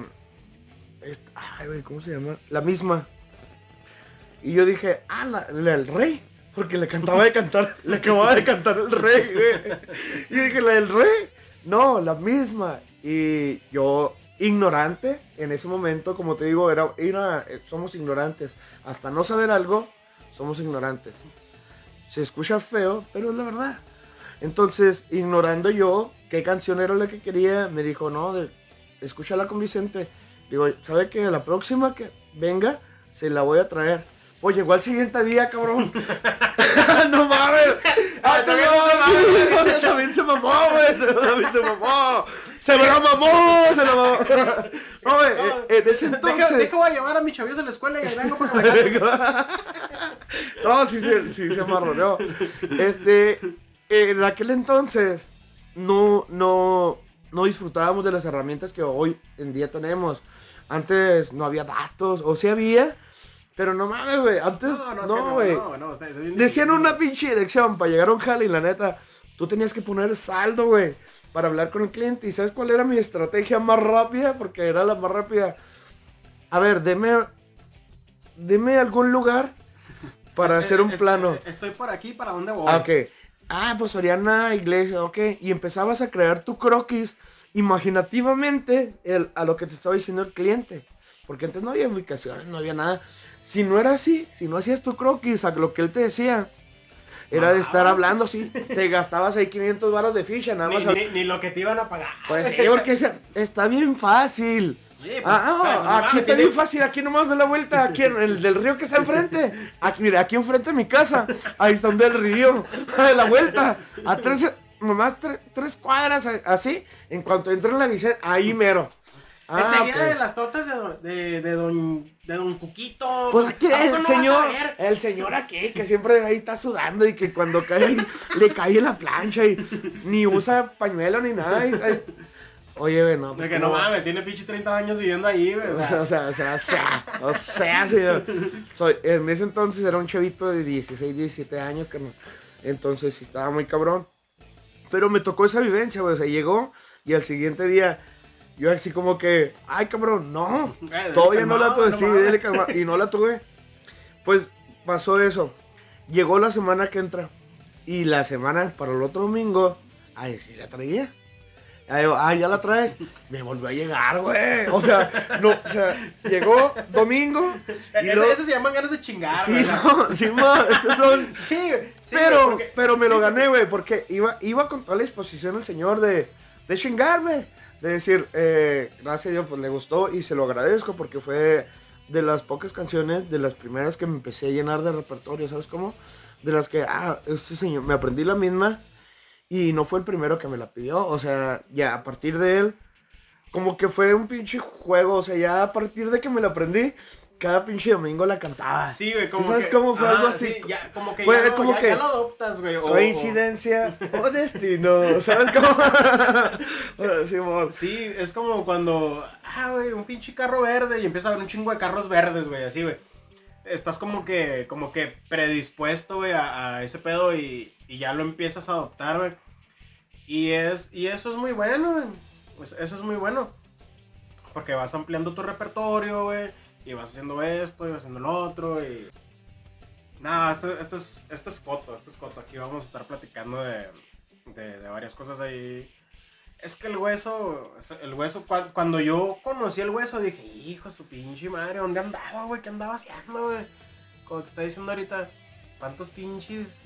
[SPEAKER 2] ay, güey, ¿cómo se llama? La misma. Y yo dije, ah, la, la del rey. Porque le cantaba de cantar, le acababa de cantar el rey, güey. Y dije, la del rey. No, la misma. Y yo, ignorante, en ese momento, como te digo, era, era- eh, somos ignorantes. Hasta no saber algo, somos ignorantes. Se escucha feo, pero es la verdad. Entonces, ignorando yo qué canción era la que quería, me dijo, no, de, escúchala con Vicente. Digo, ¿sabe que la próxima que venga, se la voy a traer? Oye, llegó al siguiente día, cabrón. no mames. Ah,
[SPEAKER 1] También
[SPEAKER 2] también, también se mamó, güey. También se mamó. Se me la mamó, se la mamó. No, güey, en ese entonces.
[SPEAKER 1] deja, voy a llevar a mis chavillos a la escuela y vengo para que me canten.
[SPEAKER 2] no, sí, se- sí se marroneó. Este, en aquel entonces no, no, no disfrutábamos de las herramientas que hoy en día tenemos. Antes no había datos, o sí había, pero no mames, güey. Antes,
[SPEAKER 1] No, no,
[SPEAKER 2] no,
[SPEAKER 1] no,
[SPEAKER 2] güey.
[SPEAKER 1] no, no, bien
[SPEAKER 2] Decían una pinche dirección para llegar a un jale y la neta, tú tenías que poner saldo, güey, para hablar con el cliente. ¿Y sabes cuál era mi estrategia más rápida? Porque era la más rápida. A ver, deme, deme algún lugar para
[SPEAKER 1] Es-
[SPEAKER 2] hacer un
[SPEAKER 1] es-
[SPEAKER 2] plano.
[SPEAKER 1] Estoy por aquí, ¿para dónde voy?
[SPEAKER 2] Ah, ok. Ah, pues Oriana Iglesia, ok. Y empezabas a crear tu croquis imaginativamente el- a lo que te estaba diciendo el cliente. Porque antes no había ubicaciones, no había nada. Si no era así, si no hacías tu croquis a lo que él te decía, era de estar
[SPEAKER 1] Mamabas.
[SPEAKER 2] hablando así. Te gastabas ahí 500 baros de ficha, nada
[SPEAKER 1] Ni,
[SPEAKER 2] más. a-
[SPEAKER 1] ni- ni lo que te iban a pagar.
[SPEAKER 2] Pues sí, porque está bien fácil.
[SPEAKER 1] Sí, pues,
[SPEAKER 2] Ah, aquí está bien fácil, aquí nomás de la vuelta, aquí en el del río que está enfrente. Aquí, mira, aquí enfrente de mi casa, ahí está un del río, de la vuelta, a tres, nomás tre- tres cuadras, así, en cuanto entre en la Vicente, ahí mero. Ah,
[SPEAKER 1] Enseguida de las tortas de, don- de, de don, de don Cuquito.
[SPEAKER 2] Pues aquí
[SPEAKER 1] ¿A poco
[SPEAKER 2] el señor, el señor aquí, que siempre ahí está sudando y que cuando cae le cae en la plancha y ni usa pañuelo ni nada. y-. Oye, güey, no.
[SPEAKER 1] De
[SPEAKER 2] pues,
[SPEAKER 1] que
[SPEAKER 2] ¿cómo
[SPEAKER 1] no mames, tiene pinche 30 años viviendo ahí, güey. o sea,
[SPEAKER 2] o sea, o sea, o sea, o sea, sí, soy, en ese entonces era un chavito de 16, 17 años, carnal. Entonces sí estaba muy cabrón. Pero me tocó esa vivencia, güey. O sea, llegó y al siguiente día, Yo así como que, ay cabrón, no,
[SPEAKER 1] Eh,
[SPEAKER 2] todavía no la tuve,
[SPEAKER 1] no
[SPEAKER 2] sí, calma, y no la tuve. Pues pasó eso. Llegó la semana que entra. Y la semana para el otro domingo, ay, sí la traía. Ah, ya la traes. Me volvió a llegar, güey. O sea, no, o sea, llegó domingo. Y
[SPEAKER 1] Ese,
[SPEAKER 2] luego-
[SPEAKER 1] ese se llaman ganas de chingar,
[SPEAKER 2] sí, no, sí, mo, estos son.
[SPEAKER 1] Sí, sí,
[SPEAKER 2] pero,
[SPEAKER 1] porque-
[SPEAKER 2] pero me lo gané, güey, porque iba, iba con toda la disposición el señor de, de chingarme. De decir, eh, gracias a Dios, pues le gustó y se lo agradezco porque fue de las pocas canciones, de las primeras que me empecé a llenar de repertorio, ¿sabes cómo? De las que, ah, este señor, me aprendí la misma y no fue el primero que me la pidió. O sea, ya a partir de él, como que fue un pinche juego. O sea, ya a partir de que me la aprendí, cada pinche domingo la cantaba.
[SPEAKER 1] Sí, güey, como
[SPEAKER 2] ¿Sabes
[SPEAKER 1] que-
[SPEAKER 2] cómo fue algo así?
[SPEAKER 1] sí, ya, como que
[SPEAKER 2] Fue
[SPEAKER 1] ya, lo-
[SPEAKER 2] como
[SPEAKER 1] ya-
[SPEAKER 2] que-
[SPEAKER 1] ya lo adoptas, güey. o-
[SPEAKER 2] Coincidencia o destino, ¿sabes cómo? Sí,
[SPEAKER 1] sí, es como cuando, ah, güey, un pinche carro verde y empieza a haber un chingo de carros verdes, güey, así, güey. Estás como que, como que predispuesto, güey, a, a ese pedo y, y ya lo empiezas a adoptar, güey. Y, es, y eso es muy bueno. Pues eso es muy bueno. Porque vas ampliando tu repertorio, güey. Y vas haciendo esto y vas haciendo lo otro. Y. Nada, esto, esto, es, esto es coto, esto es coto. Aquí vamos a estar platicando de, de, varias cosas ahí. Es que el hueso, el hueso, cua- cuando yo conocí el hueso dije, hijo su pinche madre, ¿dónde andaba, güey? ¿Qué andaba haciendo, güey? Como te está diciendo ahorita, ¿cuántos pinches?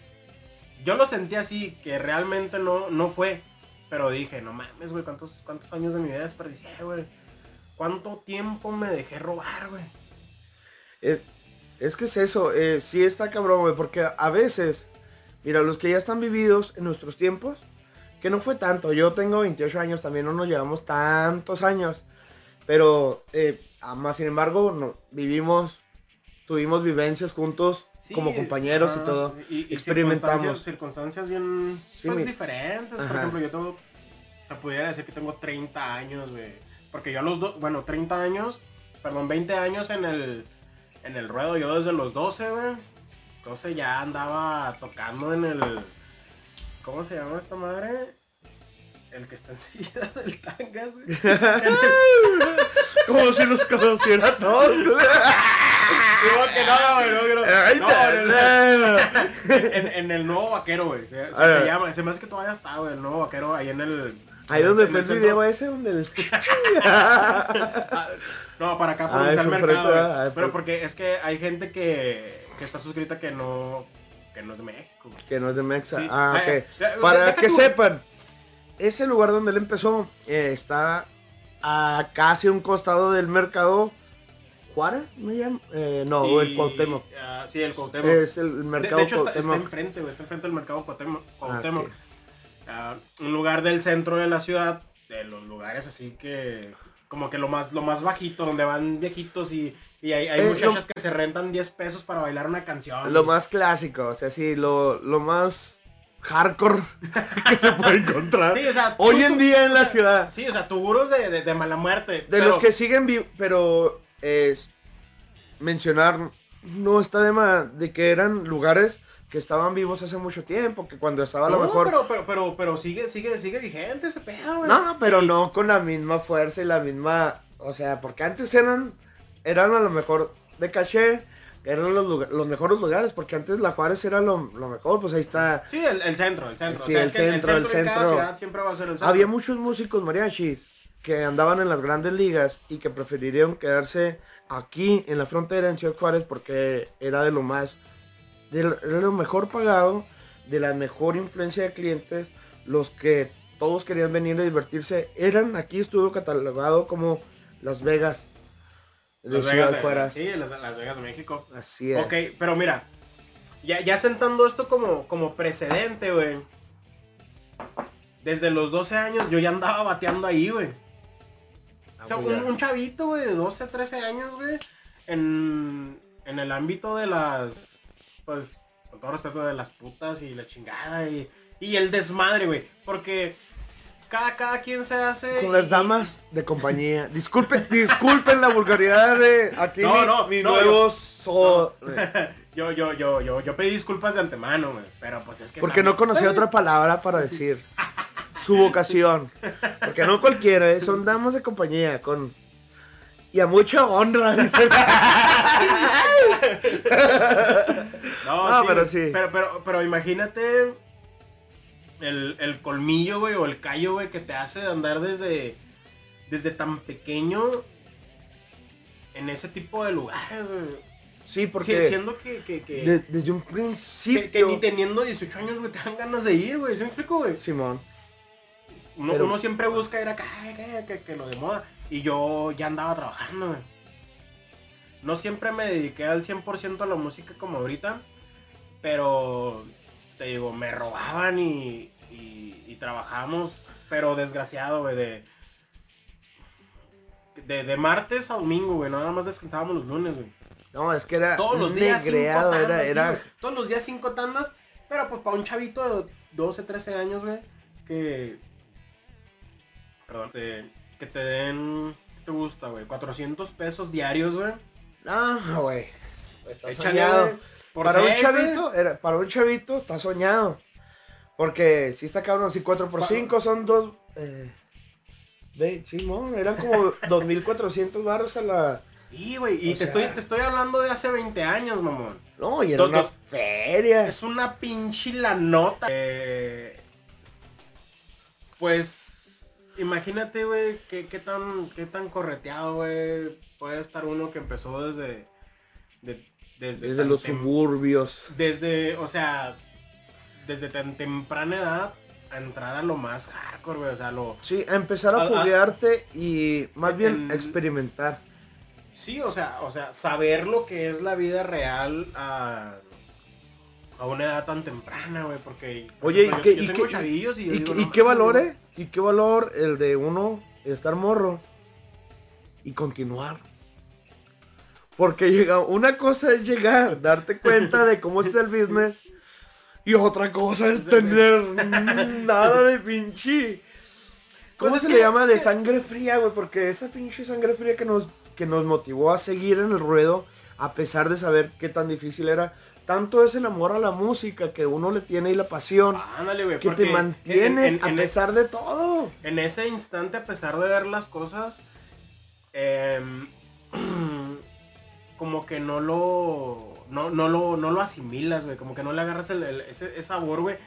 [SPEAKER 1] Yo lo sentí así, que realmente no, no fue. Pero dije, no mames, güey, ¿cuántos, ¿cuántos años de mi vida desperdicié, güey? ¿Cuánto tiempo me dejé robar, güey?
[SPEAKER 2] Es, es que es eso, eh, sí está cabrón, güey, porque a veces, mira, los que ya están vividos en nuestros tiempos, que no fue tanto, yo tengo 28 años, también no nos llevamos tantos años, pero eh, ah, más sin embargo, no, vivimos, tuvimos vivencias juntos
[SPEAKER 1] Sí,
[SPEAKER 2] como compañeros
[SPEAKER 1] ajá,
[SPEAKER 2] y todo,
[SPEAKER 1] y- y
[SPEAKER 2] experimentamos.
[SPEAKER 1] Circunstancias, circunstancias bien
[SPEAKER 2] Sí,
[SPEAKER 1] pues,
[SPEAKER 2] mi-
[SPEAKER 1] diferentes. Por ejemplo, yo tengo, te pudiera decir que tengo 30 años, güey. Porque yo a los dos, bueno, 30 años, perdón, 20 años en el, en el ruedo. Yo desde los 12, güey. 12 ya andaba tocando en el, ¿cómo se llama esta madre? El que está enseguida del tangas, güey.
[SPEAKER 2] Como si los conociera a todos. güey.
[SPEAKER 1] Digo que no, güey, no, en el-
[SPEAKER 2] ta-
[SPEAKER 1] en, en el nuevo vaquero, güey. Se, se- se llama, se me hace que todavía está, güey, el nuevo vaquero ahí en el.
[SPEAKER 2] Ahí donde fue el video ese, donde el...
[SPEAKER 1] No, para acá, por
[SPEAKER 2] Ah,
[SPEAKER 1] el mercado,
[SPEAKER 2] frente, ah,
[SPEAKER 1] Pero porque es que hay gente que, que está suscrita que no, que no es de México, güey.
[SPEAKER 2] que no es de Mexa.
[SPEAKER 1] Sí.
[SPEAKER 2] Ah, ok.
[SPEAKER 1] eh, eh,
[SPEAKER 2] Para
[SPEAKER 1] deja
[SPEAKER 2] que
[SPEAKER 1] tú.
[SPEAKER 2] sepan, ese lugar donde él empezó eh, está a casi un costado del mercado Juárez, ¿me llama? Eh, no, el
[SPEAKER 1] Y-
[SPEAKER 2] Cuauhtémoc.
[SPEAKER 1] ah, sí, el Cuauhtémoc.
[SPEAKER 2] Es el
[SPEAKER 1] De,
[SPEAKER 2] mercado
[SPEAKER 1] de hecho, está, está enfrente, güey. Está enfrente del mercado Cuauhtémoc.
[SPEAKER 2] Ah,
[SPEAKER 1] Cuauhtémoc.
[SPEAKER 2] ok.
[SPEAKER 1] Ah, un lugar del centro de la ciudad, de los lugares así que, como que lo más, lo más bajito, donde van viejitos y, y hay, hay
[SPEAKER 2] Eh,
[SPEAKER 1] muchachas que se rentan 10 pesos para bailar una canción.
[SPEAKER 2] Lo más clásico, o sea, sí, lo, lo más hardcore que se puede encontrar.
[SPEAKER 1] Sí, o sea,
[SPEAKER 2] Hoy
[SPEAKER 1] tú-
[SPEAKER 2] en
[SPEAKER 1] tú-
[SPEAKER 2] día en la ciudad.
[SPEAKER 1] Sí, o sea, tuburos de, de, de mala muerte.
[SPEAKER 2] De
[SPEAKER 1] pero-
[SPEAKER 2] los que siguen vivos, pero es mencionar, no está de más, de que eran lugares que estaban vivos hace mucho tiempo, que cuando estaba a lo
[SPEAKER 1] No,
[SPEAKER 2] mejor...
[SPEAKER 1] Pero, pero, pero, pero sigue, sigue, sigue vigente ese pedo, güey.
[SPEAKER 2] No, no, pero
[SPEAKER 1] Y-
[SPEAKER 2] no con la misma fuerza y la misma, o sea, porque antes eran, eran a lo mejor de caché, eran los, lugar- los mejores lugares, porque antes la Juárez era lo, lo mejor, pues ahí está.
[SPEAKER 1] Sí, el, el centro, el centro.
[SPEAKER 2] Sí,
[SPEAKER 1] o sea,
[SPEAKER 2] el
[SPEAKER 1] es que
[SPEAKER 2] centro, el
[SPEAKER 1] en cada
[SPEAKER 2] centro.
[SPEAKER 1] ciudad siempre va a ser el centro.
[SPEAKER 2] Había muchos músicos mariachis que andaban en las grandes ligas y que preferirían quedarse aquí en la frontera en Ciudad Juárez porque era de lo más, de lo, era lo mejor pagado, de la mejor influencia de clientes, los que todos querían venir a divertirse, eran, aquí estuvo catalogado como Las Vegas de
[SPEAKER 1] Las
[SPEAKER 2] Ciudad
[SPEAKER 1] Vegas
[SPEAKER 2] Juárez.
[SPEAKER 1] Sí, las, las Vegas de México.
[SPEAKER 2] Así es.
[SPEAKER 1] Ok, pero mira, ya, ya sentando esto como, como precedente, güey. Desde los 12 años yo ya andaba bateando ahí, güey.
[SPEAKER 2] Ah,
[SPEAKER 1] O sea,
[SPEAKER 2] pues
[SPEAKER 1] un, un chavito, güey, de 12, 13 años, güey, en, en el ámbito de las, pues, con todo respeto, de las putas y la chingada y, y el desmadre, güey. Porque cada, cada quien se hace...
[SPEAKER 2] Con las damas de compañía. Disculpen, disculpen la vulgaridad de aquí
[SPEAKER 1] No,
[SPEAKER 2] mi,
[SPEAKER 1] no,
[SPEAKER 2] mi
[SPEAKER 1] no,
[SPEAKER 2] nuevo so-
[SPEAKER 1] Yo, yo, yo, yo, yo pedí disculpas de antemano, güey. Pero pues es que.
[SPEAKER 2] Porque no conocía otra palabra para decir. su vocación. Porque no cualquiera, ¿eh? son damas de compañía con... Y a mucha honra. dice.
[SPEAKER 1] No,
[SPEAKER 2] No,
[SPEAKER 1] sí,
[SPEAKER 2] pero sí.
[SPEAKER 1] Pero, pero, pero imagínate el, el colmillo, güey, o el callo, güey, que te hace andar desde, desde tan pequeño en ese tipo de lugares, güey.
[SPEAKER 2] sí,
[SPEAKER 1] Sí,
[SPEAKER 2] porque
[SPEAKER 1] siendo que, que, que,
[SPEAKER 2] de- desde un principio...
[SPEAKER 1] que ni teniendo 18 años, güey, te dan ganas de ir, güey. ¿Sí me explico, güey?
[SPEAKER 2] Simón.
[SPEAKER 1] Uno,
[SPEAKER 2] Pero-
[SPEAKER 1] uno siempre busca ir acá, que, que, que lo de moda. Y yo ya andaba trabajando, güey. No siempre me dediqué al 100% a la música como ahorita. Pero, te digo, me robaban y, y, y trabajamos. Pero desgraciado, güey, de, de... De martes a domingo, güey. Nada más descansábamos los lunes, güey.
[SPEAKER 2] No, es que era
[SPEAKER 1] Todos los días cinco tandas.
[SPEAKER 2] era.
[SPEAKER 1] Todos los días cinco tandas. Pero pues para un chavito de 12, 13 años, güey. Que. Perdón. te- que te den. ¿Qué te gusta, güey? 400 pesos diarios, güey.
[SPEAKER 2] No, güey. Está
[SPEAKER 1] Échale,
[SPEAKER 2] soñado.
[SPEAKER 1] güey,
[SPEAKER 2] para un chavito, era, para un chavito está soñado. Porque si está cabrón, si 4 por
[SPEAKER 1] Pa-
[SPEAKER 2] 5 son dos. Eh, no, eran como 2400 barros a la.
[SPEAKER 1] Sí, güey. Y te,
[SPEAKER 2] sea-
[SPEAKER 1] estoy, te estoy hablando de hace 20 años, mamón.
[SPEAKER 2] No, y era una feria.
[SPEAKER 1] Es una pinche la nota. Eh, pues imagínate, güey, qué, qué tan, qué tan correteado, güey, puede estar uno que empezó desde... de- desde,
[SPEAKER 2] los suburbios.
[SPEAKER 1] Desde, o sea, desde tan temprana edad a entrar a lo más hardcore, güey, o sea, lo...
[SPEAKER 2] Sí, a empezar a
[SPEAKER 1] A-
[SPEAKER 2] y más bien
[SPEAKER 1] En-
[SPEAKER 2] experimentar.
[SPEAKER 1] Sí, o sea, o sea, saber lo que es la vida real a, a una edad tan temprana, güey, porque... por
[SPEAKER 2] Oye, ¿y
[SPEAKER 1] ejemplo,
[SPEAKER 2] qué-
[SPEAKER 1] yo, yo
[SPEAKER 2] y
[SPEAKER 1] tengo
[SPEAKER 2] qué-
[SPEAKER 1] chavillos y, yo
[SPEAKER 2] ¿Y,
[SPEAKER 1] digo,
[SPEAKER 2] qué- y
[SPEAKER 1] no
[SPEAKER 2] qué
[SPEAKER 1] mames,
[SPEAKER 2] valor, eh? ¿Y qué valor el de uno estar morro y continuar? Porque llega, una cosa es llegar, darte cuenta de cómo es el business y otra cosa es tener nada de pinche. ¿Cómo
[SPEAKER 1] Pues es
[SPEAKER 2] se le llama? De sangre fría, güey, porque esa pinche sangre fría que nos, que nos motivó a seguir en el ruedo, a pesar de saber qué tan difícil era. Tanto es el amor a la música que uno le tiene y la pasión
[SPEAKER 1] Ándale, güey,
[SPEAKER 2] que te mantienes
[SPEAKER 1] en- en-
[SPEAKER 2] a pesar de todo.
[SPEAKER 1] En ese instante, a pesar de ver las cosas, em, como que no lo, no, no lo, no lo asimilas, güey. Como que no le agarras el, el- ese, sabor, güey,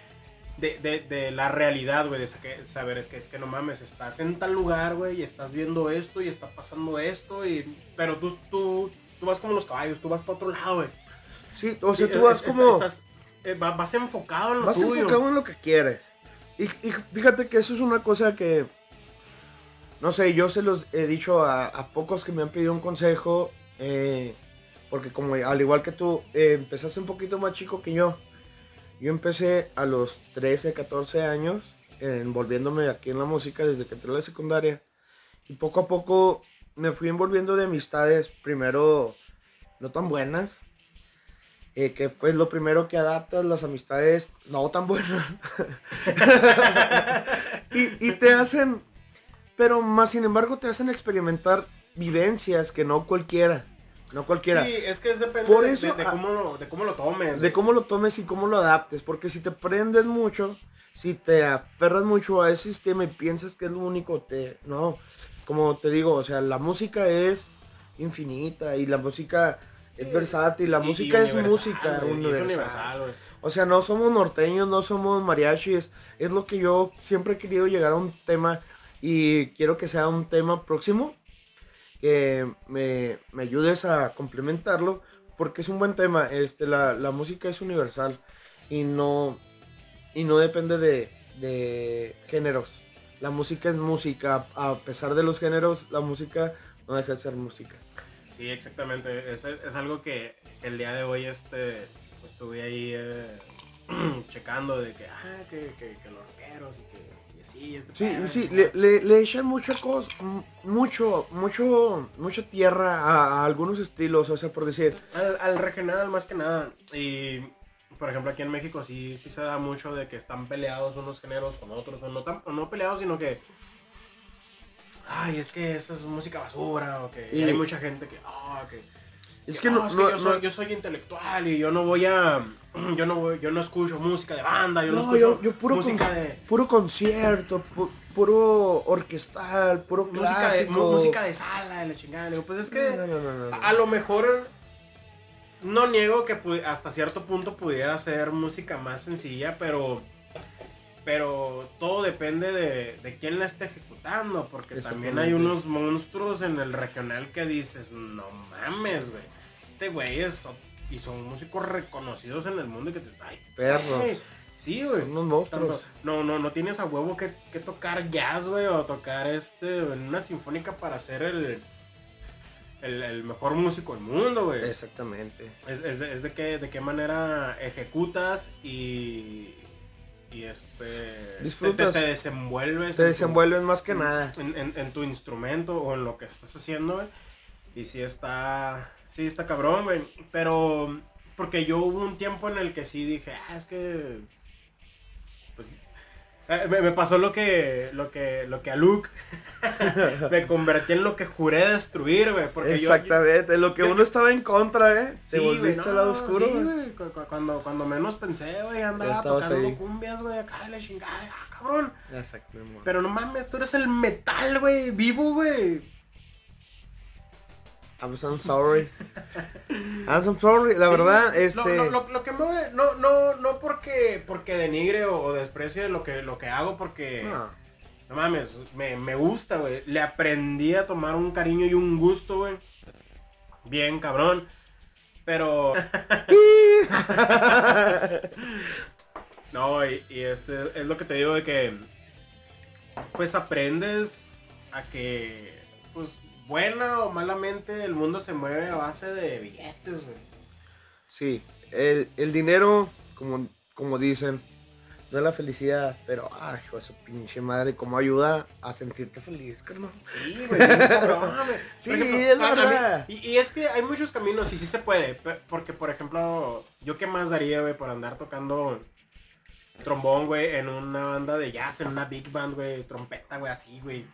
[SPEAKER 1] de, de- de la realidad, güey. De saber, es que, es que no mames, estás en tal lugar, güey, y estás viendo esto y está pasando esto, y, pero tú, tú, tú vas como los caballos, tú vas para otro lado, güey.
[SPEAKER 2] Sí, o sea,
[SPEAKER 1] Sí,
[SPEAKER 2] tú vas
[SPEAKER 1] es-
[SPEAKER 2] como...
[SPEAKER 1] estás- eh, va- vas enfocado en lo
[SPEAKER 2] vas
[SPEAKER 1] tuyo.
[SPEAKER 2] enfocado en lo que quieres. Y, y fíjate que eso es una cosa que... No sé, yo se los he dicho a, a pocos que me han pedido un consejo. Eh, porque como al igual que tú, eh, empezaste un poquito más chico que yo. Yo empecé a los 13, 14 años, envolviéndome aquí en la música desde que entré a la secundaria. Y poco a poco me fui envolviendo de amistades, primero no tan buenas, eh, que fue lo primero que adaptas las amistades no tan buenas. y te hacen, pero más sin embargo te hacen experimentar vivencias que no cualquiera, no cualquiera.
[SPEAKER 1] Sí, es que es depende
[SPEAKER 2] Por
[SPEAKER 1] de,
[SPEAKER 2] eso,
[SPEAKER 1] de- de
[SPEAKER 2] ah,
[SPEAKER 1] cómo lo, de cómo lo tomes.
[SPEAKER 2] de
[SPEAKER 1] güey.
[SPEAKER 2] cómo lo tomes y cómo lo adaptes, porque si te prendes mucho, si te aferras mucho a ese sistema y piensas que es lo único, te, no, como te digo, o sea, la música es infinita y la música es versátil, la
[SPEAKER 1] Y- y
[SPEAKER 2] música es música
[SPEAKER 1] güey,
[SPEAKER 2] universal.
[SPEAKER 1] Es universal, güey.
[SPEAKER 2] O sea, no somos norteños, no somos mariachis. Es lo que yo siempre he querido llegar a un tema y quiero que sea un tema próximo. Que me, me ayudes a complementarlo porque es un buen tema. Este, la, la música es universal y no, y no depende de, de géneros. La música es música. A pesar de los géneros, la música no deja de ser música.
[SPEAKER 1] Sí, exactamente. Es, es algo que el día de hoy este, pues, estuve ahí eh, checando de que, ah, que, que, los rockeros y que
[SPEAKER 2] Sí, sí, le, le, le echan mucha cosa, mucho, mucho, mucha tierra a, a algunos estilos, o sea, por decir,
[SPEAKER 1] Al, al regional más que nada. Y, por ejemplo, aquí en México sí, sí se da mucho de que están peleados unos géneros con otros. O no, tan, o no peleados, sino que... Ay, es que eso es música basura. O que y
[SPEAKER 2] Y-
[SPEAKER 1] hay mucha gente que... ah, que
[SPEAKER 2] Es que no,
[SPEAKER 1] es
[SPEAKER 2] no-
[SPEAKER 1] yo, soy,
[SPEAKER 2] no-
[SPEAKER 1] yo soy intelectual y yo no voy a. Yo no, voy- yo no escucho música de banda, yo no,
[SPEAKER 2] No,
[SPEAKER 1] escucho
[SPEAKER 2] yo, yo puro,
[SPEAKER 1] música
[SPEAKER 2] con-
[SPEAKER 1] de.
[SPEAKER 2] puro concierto, pu- puro orquestal, puro
[SPEAKER 1] Música de,
[SPEAKER 2] clásico.
[SPEAKER 1] música de sala, de la chingada. Digo, pues es que
[SPEAKER 2] No, no, no, no, no.
[SPEAKER 1] a, a lo mejor no niego que hasta cierto punto pudiera ser música más sencilla, pero pero todo depende de, de quién la esté ejecutando, porque también hay unos monstruos en el regional que dices, no mames, güey, este güey es, y son músicos reconocidos en el mundo y que te, ay,
[SPEAKER 2] Perros.
[SPEAKER 1] sí, güey,
[SPEAKER 2] Unos monstruos.
[SPEAKER 1] no, no, no tienes a huevo que, que tocar jazz, güey, o tocar este en una sinfónica para ser el, el, el mejor músico del mundo, güey. Es,
[SPEAKER 2] Exactamente.
[SPEAKER 1] es, de, es de qué, de qué manera ejecutas y, y este
[SPEAKER 2] Disfrutas.
[SPEAKER 1] Te, te desenvuelves.
[SPEAKER 2] Se
[SPEAKER 1] en tu-
[SPEAKER 2] desenvuelven más que nada.
[SPEAKER 1] En, en- en tu instrumento o en lo que estás haciendo, güey. Y sí está. Sí está cabrón, güey. Pero. Porque yo hubo un tiempo en el que sí dije, ah, es que. Eh, me, me pasó lo que, lo que, lo que a Luke me convertí en lo que juré destruir, güey. Porque yo-
[SPEAKER 2] Exactamente. Lo que
[SPEAKER 1] yo-
[SPEAKER 2] uno estaba en contra, ¿eh?
[SPEAKER 1] Sí,
[SPEAKER 2] Te volviste
[SPEAKER 1] güey,
[SPEAKER 2] al lado oscuro.
[SPEAKER 1] Sí,
[SPEAKER 2] güey.
[SPEAKER 1] güey. cu- cu- Cuando, cuando menos pensé, güey, andaba tocando
[SPEAKER 2] ahí.
[SPEAKER 1] cumbias, güey, acá de la chingada. Ah, cabrón.
[SPEAKER 2] Exactamente.
[SPEAKER 1] Pero no mames, tú eres el metal, güey, vivo, güey.
[SPEAKER 2] I'm so sorry. I'm so sorry. La verdad, este.
[SPEAKER 1] Lo, lo- lo- lo que me... No, no, no porque, porque denigre o, o desprecie lo que, lo que hago, porque...
[SPEAKER 2] no.
[SPEAKER 1] No mames, me, me gusta, güey. Le aprendí a tomar un cariño y un gusto, güey. Bien, cabrón. Pero... No, y, y este es lo que te digo de que pues aprendes a que buena o malamente el mundo se mueve a base de billetes, güey.
[SPEAKER 2] Sí, el, el dinero, como, como dicen, no es la felicidad, pero, ay, hijo de su pinche madre, cómo ayuda a sentirte feliz, carnal.
[SPEAKER 1] Sí, güey, bien cabrón, güey.
[SPEAKER 2] Sí,
[SPEAKER 1] Por
[SPEAKER 2] es la
[SPEAKER 1] mí-
[SPEAKER 2] verdad.
[SPEAKER 1] y, y es que hay muchos caminos y sí se puede, porque por ejemplo, yo qué más daría, güey, por andar tocando trombón, güey, en una banda de jazz, en una big band, güey, trompeta, güey, así, güey,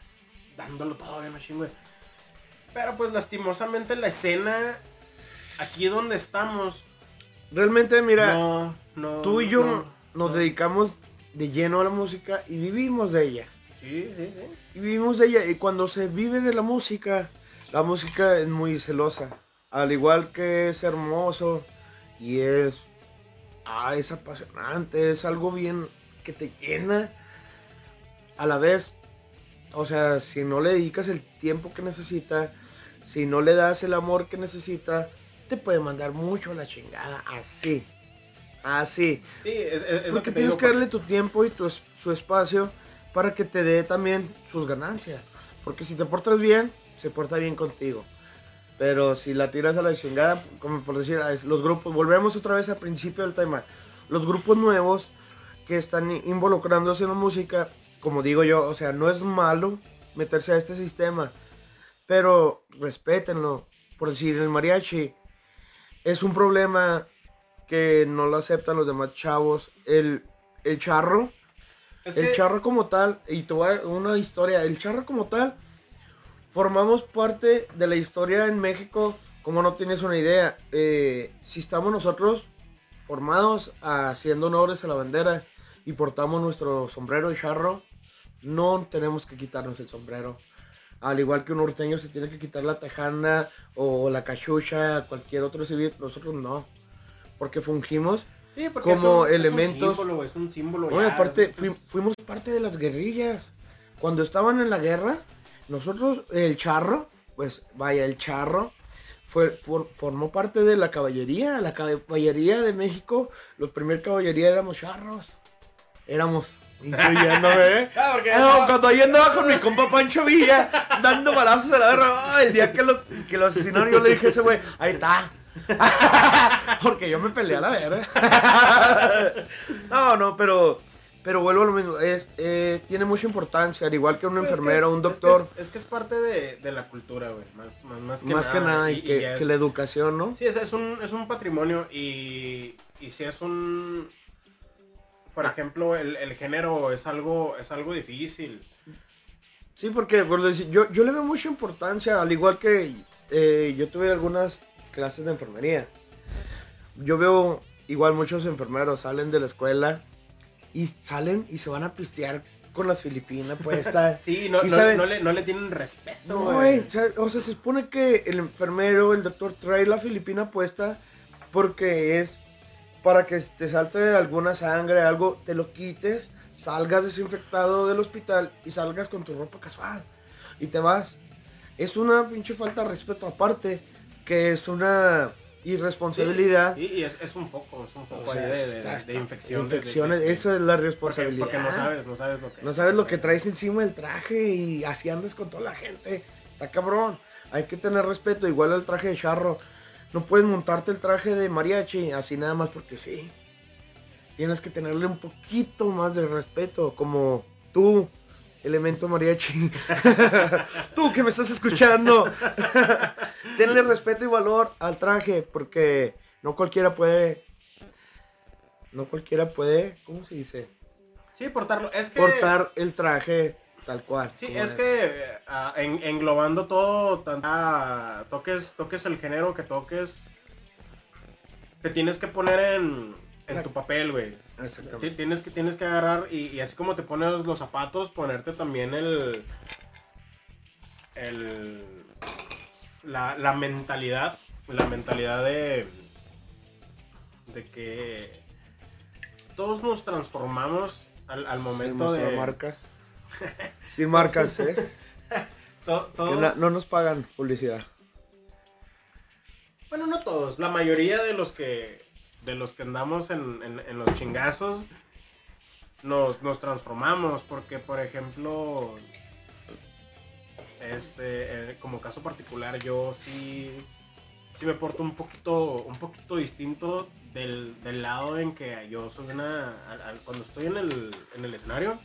[SPEAKER 1] dándolo todo, güey, machín, güey. Pero pues lastimosamente la escena aquí donde estamos,
[SPEAKER 2] Realmente, mira,
[SPEAKER 1] no, no,
[SPEAKER 2] tú y yo
[SPEAKER 1] no,
[SPEAKER 2] nos
[SPEAKER 1] no.
[SPEAKER 2] dedicamos de lleno a la música y vivimos de ella.
[SPEAKER 1] Sí, sí, sí.
[SPEAKER 2] Y vivimos de ella. Y cuando se vive de la música, la música es muy celosa. Al igual que es hermoso y es, ah, es apasionante, es algo bien que te llena. A la vez, o sea, si no le dedicas el tiempo que necesita, si no le das el amor que necesita, te puede mandar mucho a la chingada. Así. Así.
[SPEAKER 1] Sí, es,
[SPEAKER 2] Porque
[SPEAKER 1] que
[SPEAKER 2] tienes
[SPEAKER 1] digo,
[SPEAKER 2] que darle tu tiempo y tu, su espacio para que te dé también sus ganancias. Porque si te portas bien, se porta bien contigo. Pero si la tiras a la chingada, como por decir, a- los grupos, volvemos otra vez al principio del tema. Los grupos nuevos que están involucrándose en la música, como digo yo, o sea, no es malo meterse a este sistema, pero respétenlo. Por decir, el mariachi es un problema que no lo aceptan los demás chavos. El, el charro,
[SPEAKER 1] es
[SPEAKER 2] el
[SPEAKER 1] que-
[SPEAKER 2] charro como tal, y te voy a una historia, el charro como tal, formamos parte de la historia en México, como no tienes una idea. Eh, si estamos nosotros formados haciendo honores a la bandera y portamos nuestro sombrero de charro, no tenemos que quitarnos el sombrero. Al igual que un norteño se tiene que quitar la tejana o la cachucha, cualquier otro civil, nosotros no. Porque fungimos
[SPEAKER 1] Sí, porque
[SPEAKER 2] como
[SPEAKER 1] es un-
[SPEAKER 2] elementos-
[SPEAKER 1] Es un símbolo, es un símbolo.
[SPEAKER 2] bueno,
[SPEAKER 1] ya,
[SPEAKER 2] aparte,
[SPEAKER 1] es-
[SPEAKER 2] fuimos parte de las guerrillas. Cuando estaban en la guerra, nosotros, el charro, pues vaya, el charro, fue, for- formó parte de la caballería. La caballería de México, los primer caballería éramos charros. Éramos, incluyéndome, ¿eh?
[SPEAKER 1] Ah, porque
[SPEAKER 2] Ah, no, cuando yo andaba con mi compa Pancho Villa, dando balazos a la ah, el día que lo, que lo asesinaron, yo le dije a ese güey, ahí está. Porque yo me peleé a la verga. no, no, pero, pero vuelvo a lo mismo. Es, eh, tiene mucha importancia, al igual que un
[SPEAKER 1] Pues es que
[SPEAKER 2] enfermero,
[SPEAKER 1] es-
[SPEAKER 2] un
[SPEAKER 1] es que
[SPEAKER 2] doctor,
[SPEAKER 1] Es, es que es parte de, de la cultura, güey. Más, más, más que
[SPEAKER 2] más
[SPEAKER 1] nada.
[SPEAKER 2] que nada, y, que, que
[SPEAKER 1] es-
[SPEAKER 2] la educación, ¿no?
[SPEAKER 1] Sí, es, es un, es un patrimonio y, y si es un... Por
[SPEAKER 2] Ah.
[SPEAKER 1] ejemplo, el, el género es algo, es algo difícil.
[SPEAKER 2] Sí, porque por decir, yo, yo le veo mucha importancia, al igual que eh, yo tuve algunas clases de enfermería. Yo veo igual muchos enfermeros salen de la escuela y salen y se van a pistear con las filipinas puestas.
[SPEAKER 1] sí, no,
[SPEAKER 2] y
[SPEAKER 1] no,
[SPEAKER 2] saben-
[SPEAKER 1] no le, no le tienen respeto,
[SPEAKER 2] No,
[SPEAKER 1] güey.
[SPEAKER 2] o sea, se supone que el enfermero, el doctor trae la filipina puesta porque es para que te salte alguna sangre, algo, te lo quites, salgas desinfectado del hospital y salgas con tu ropa casual y te vas. Es una pinche falta de respeto aparte, que es una irresponsabilidad.
[SPEAKER 1] Y, y es, es un foco, es un foco
[SPEAKER 2] O sea,
[SPEAKER 1] ahí de, de-
[SPEAKER 2] está-
[SPEAKER 1] de-
[SPEAKER 2] infecciones,
[SPEAKER 1] de-
[SPEAKER 2] eso es la
[SPEAKER 1] porque,
[SPEAKER 2] responsabilidad.
[SPEAKER 1] porque no sabes, no sabes lo que...
[SPEAKER 2] No sabes lo que traes encima del traje y así andas con toda la gente. Está cabrón. Hay que tener respeto, igual al traje de charro. No puedes montarte el traje de mariachi así nada más porque sí. Tienes que tenerle un poquito más de respeto, como tú, elemento mariachi. tú que me estás escuchando. Tenle respeto y valor al traje porque no cualquiera puede... No cualquiera puede, ¿cómo se dice?
[SPEAKER 1] Sí, portarlo. Es que...
[SPEAKER 2] portar el traje tal cual.
[SPEAKER 1] Sí, es que ah, en- englobando todo, ah, toques, toques el género que toques, te tienes que poner en, en tu papel, güey.
[SPEAKER 2] Exactamente.
[SPEAKER 1] Tienes que, tienes que agarrar y, y así como te pones los zapatos, ponerte también el. el la, la mentalidad. La mentalidad de. de que todos nos transformamos al, al momento
[SPEAKER 2] Sin
[SPEAKER 1] de.
[SPEAKER 2] marcas. Sin marcas, ¿eh?
[SPEAKER 1] to-
[SPEAKER 2] Que
[SPEAKER 1] todos,
[SPEAKER 2] no, no nos pagan publicidad.
[SPEAKER 1] Bueno, no todos. La mayoría de los que. de los que andamos en, en- en los chingazos. Nos, nos transformamos. Porque, por ejemplo. Este. eh, como caso particular, yo sí. Sí me porto un poquito. un poquito distinto del, del lado en que yo soy una. al- al- cuando estoy en el, en el escenario.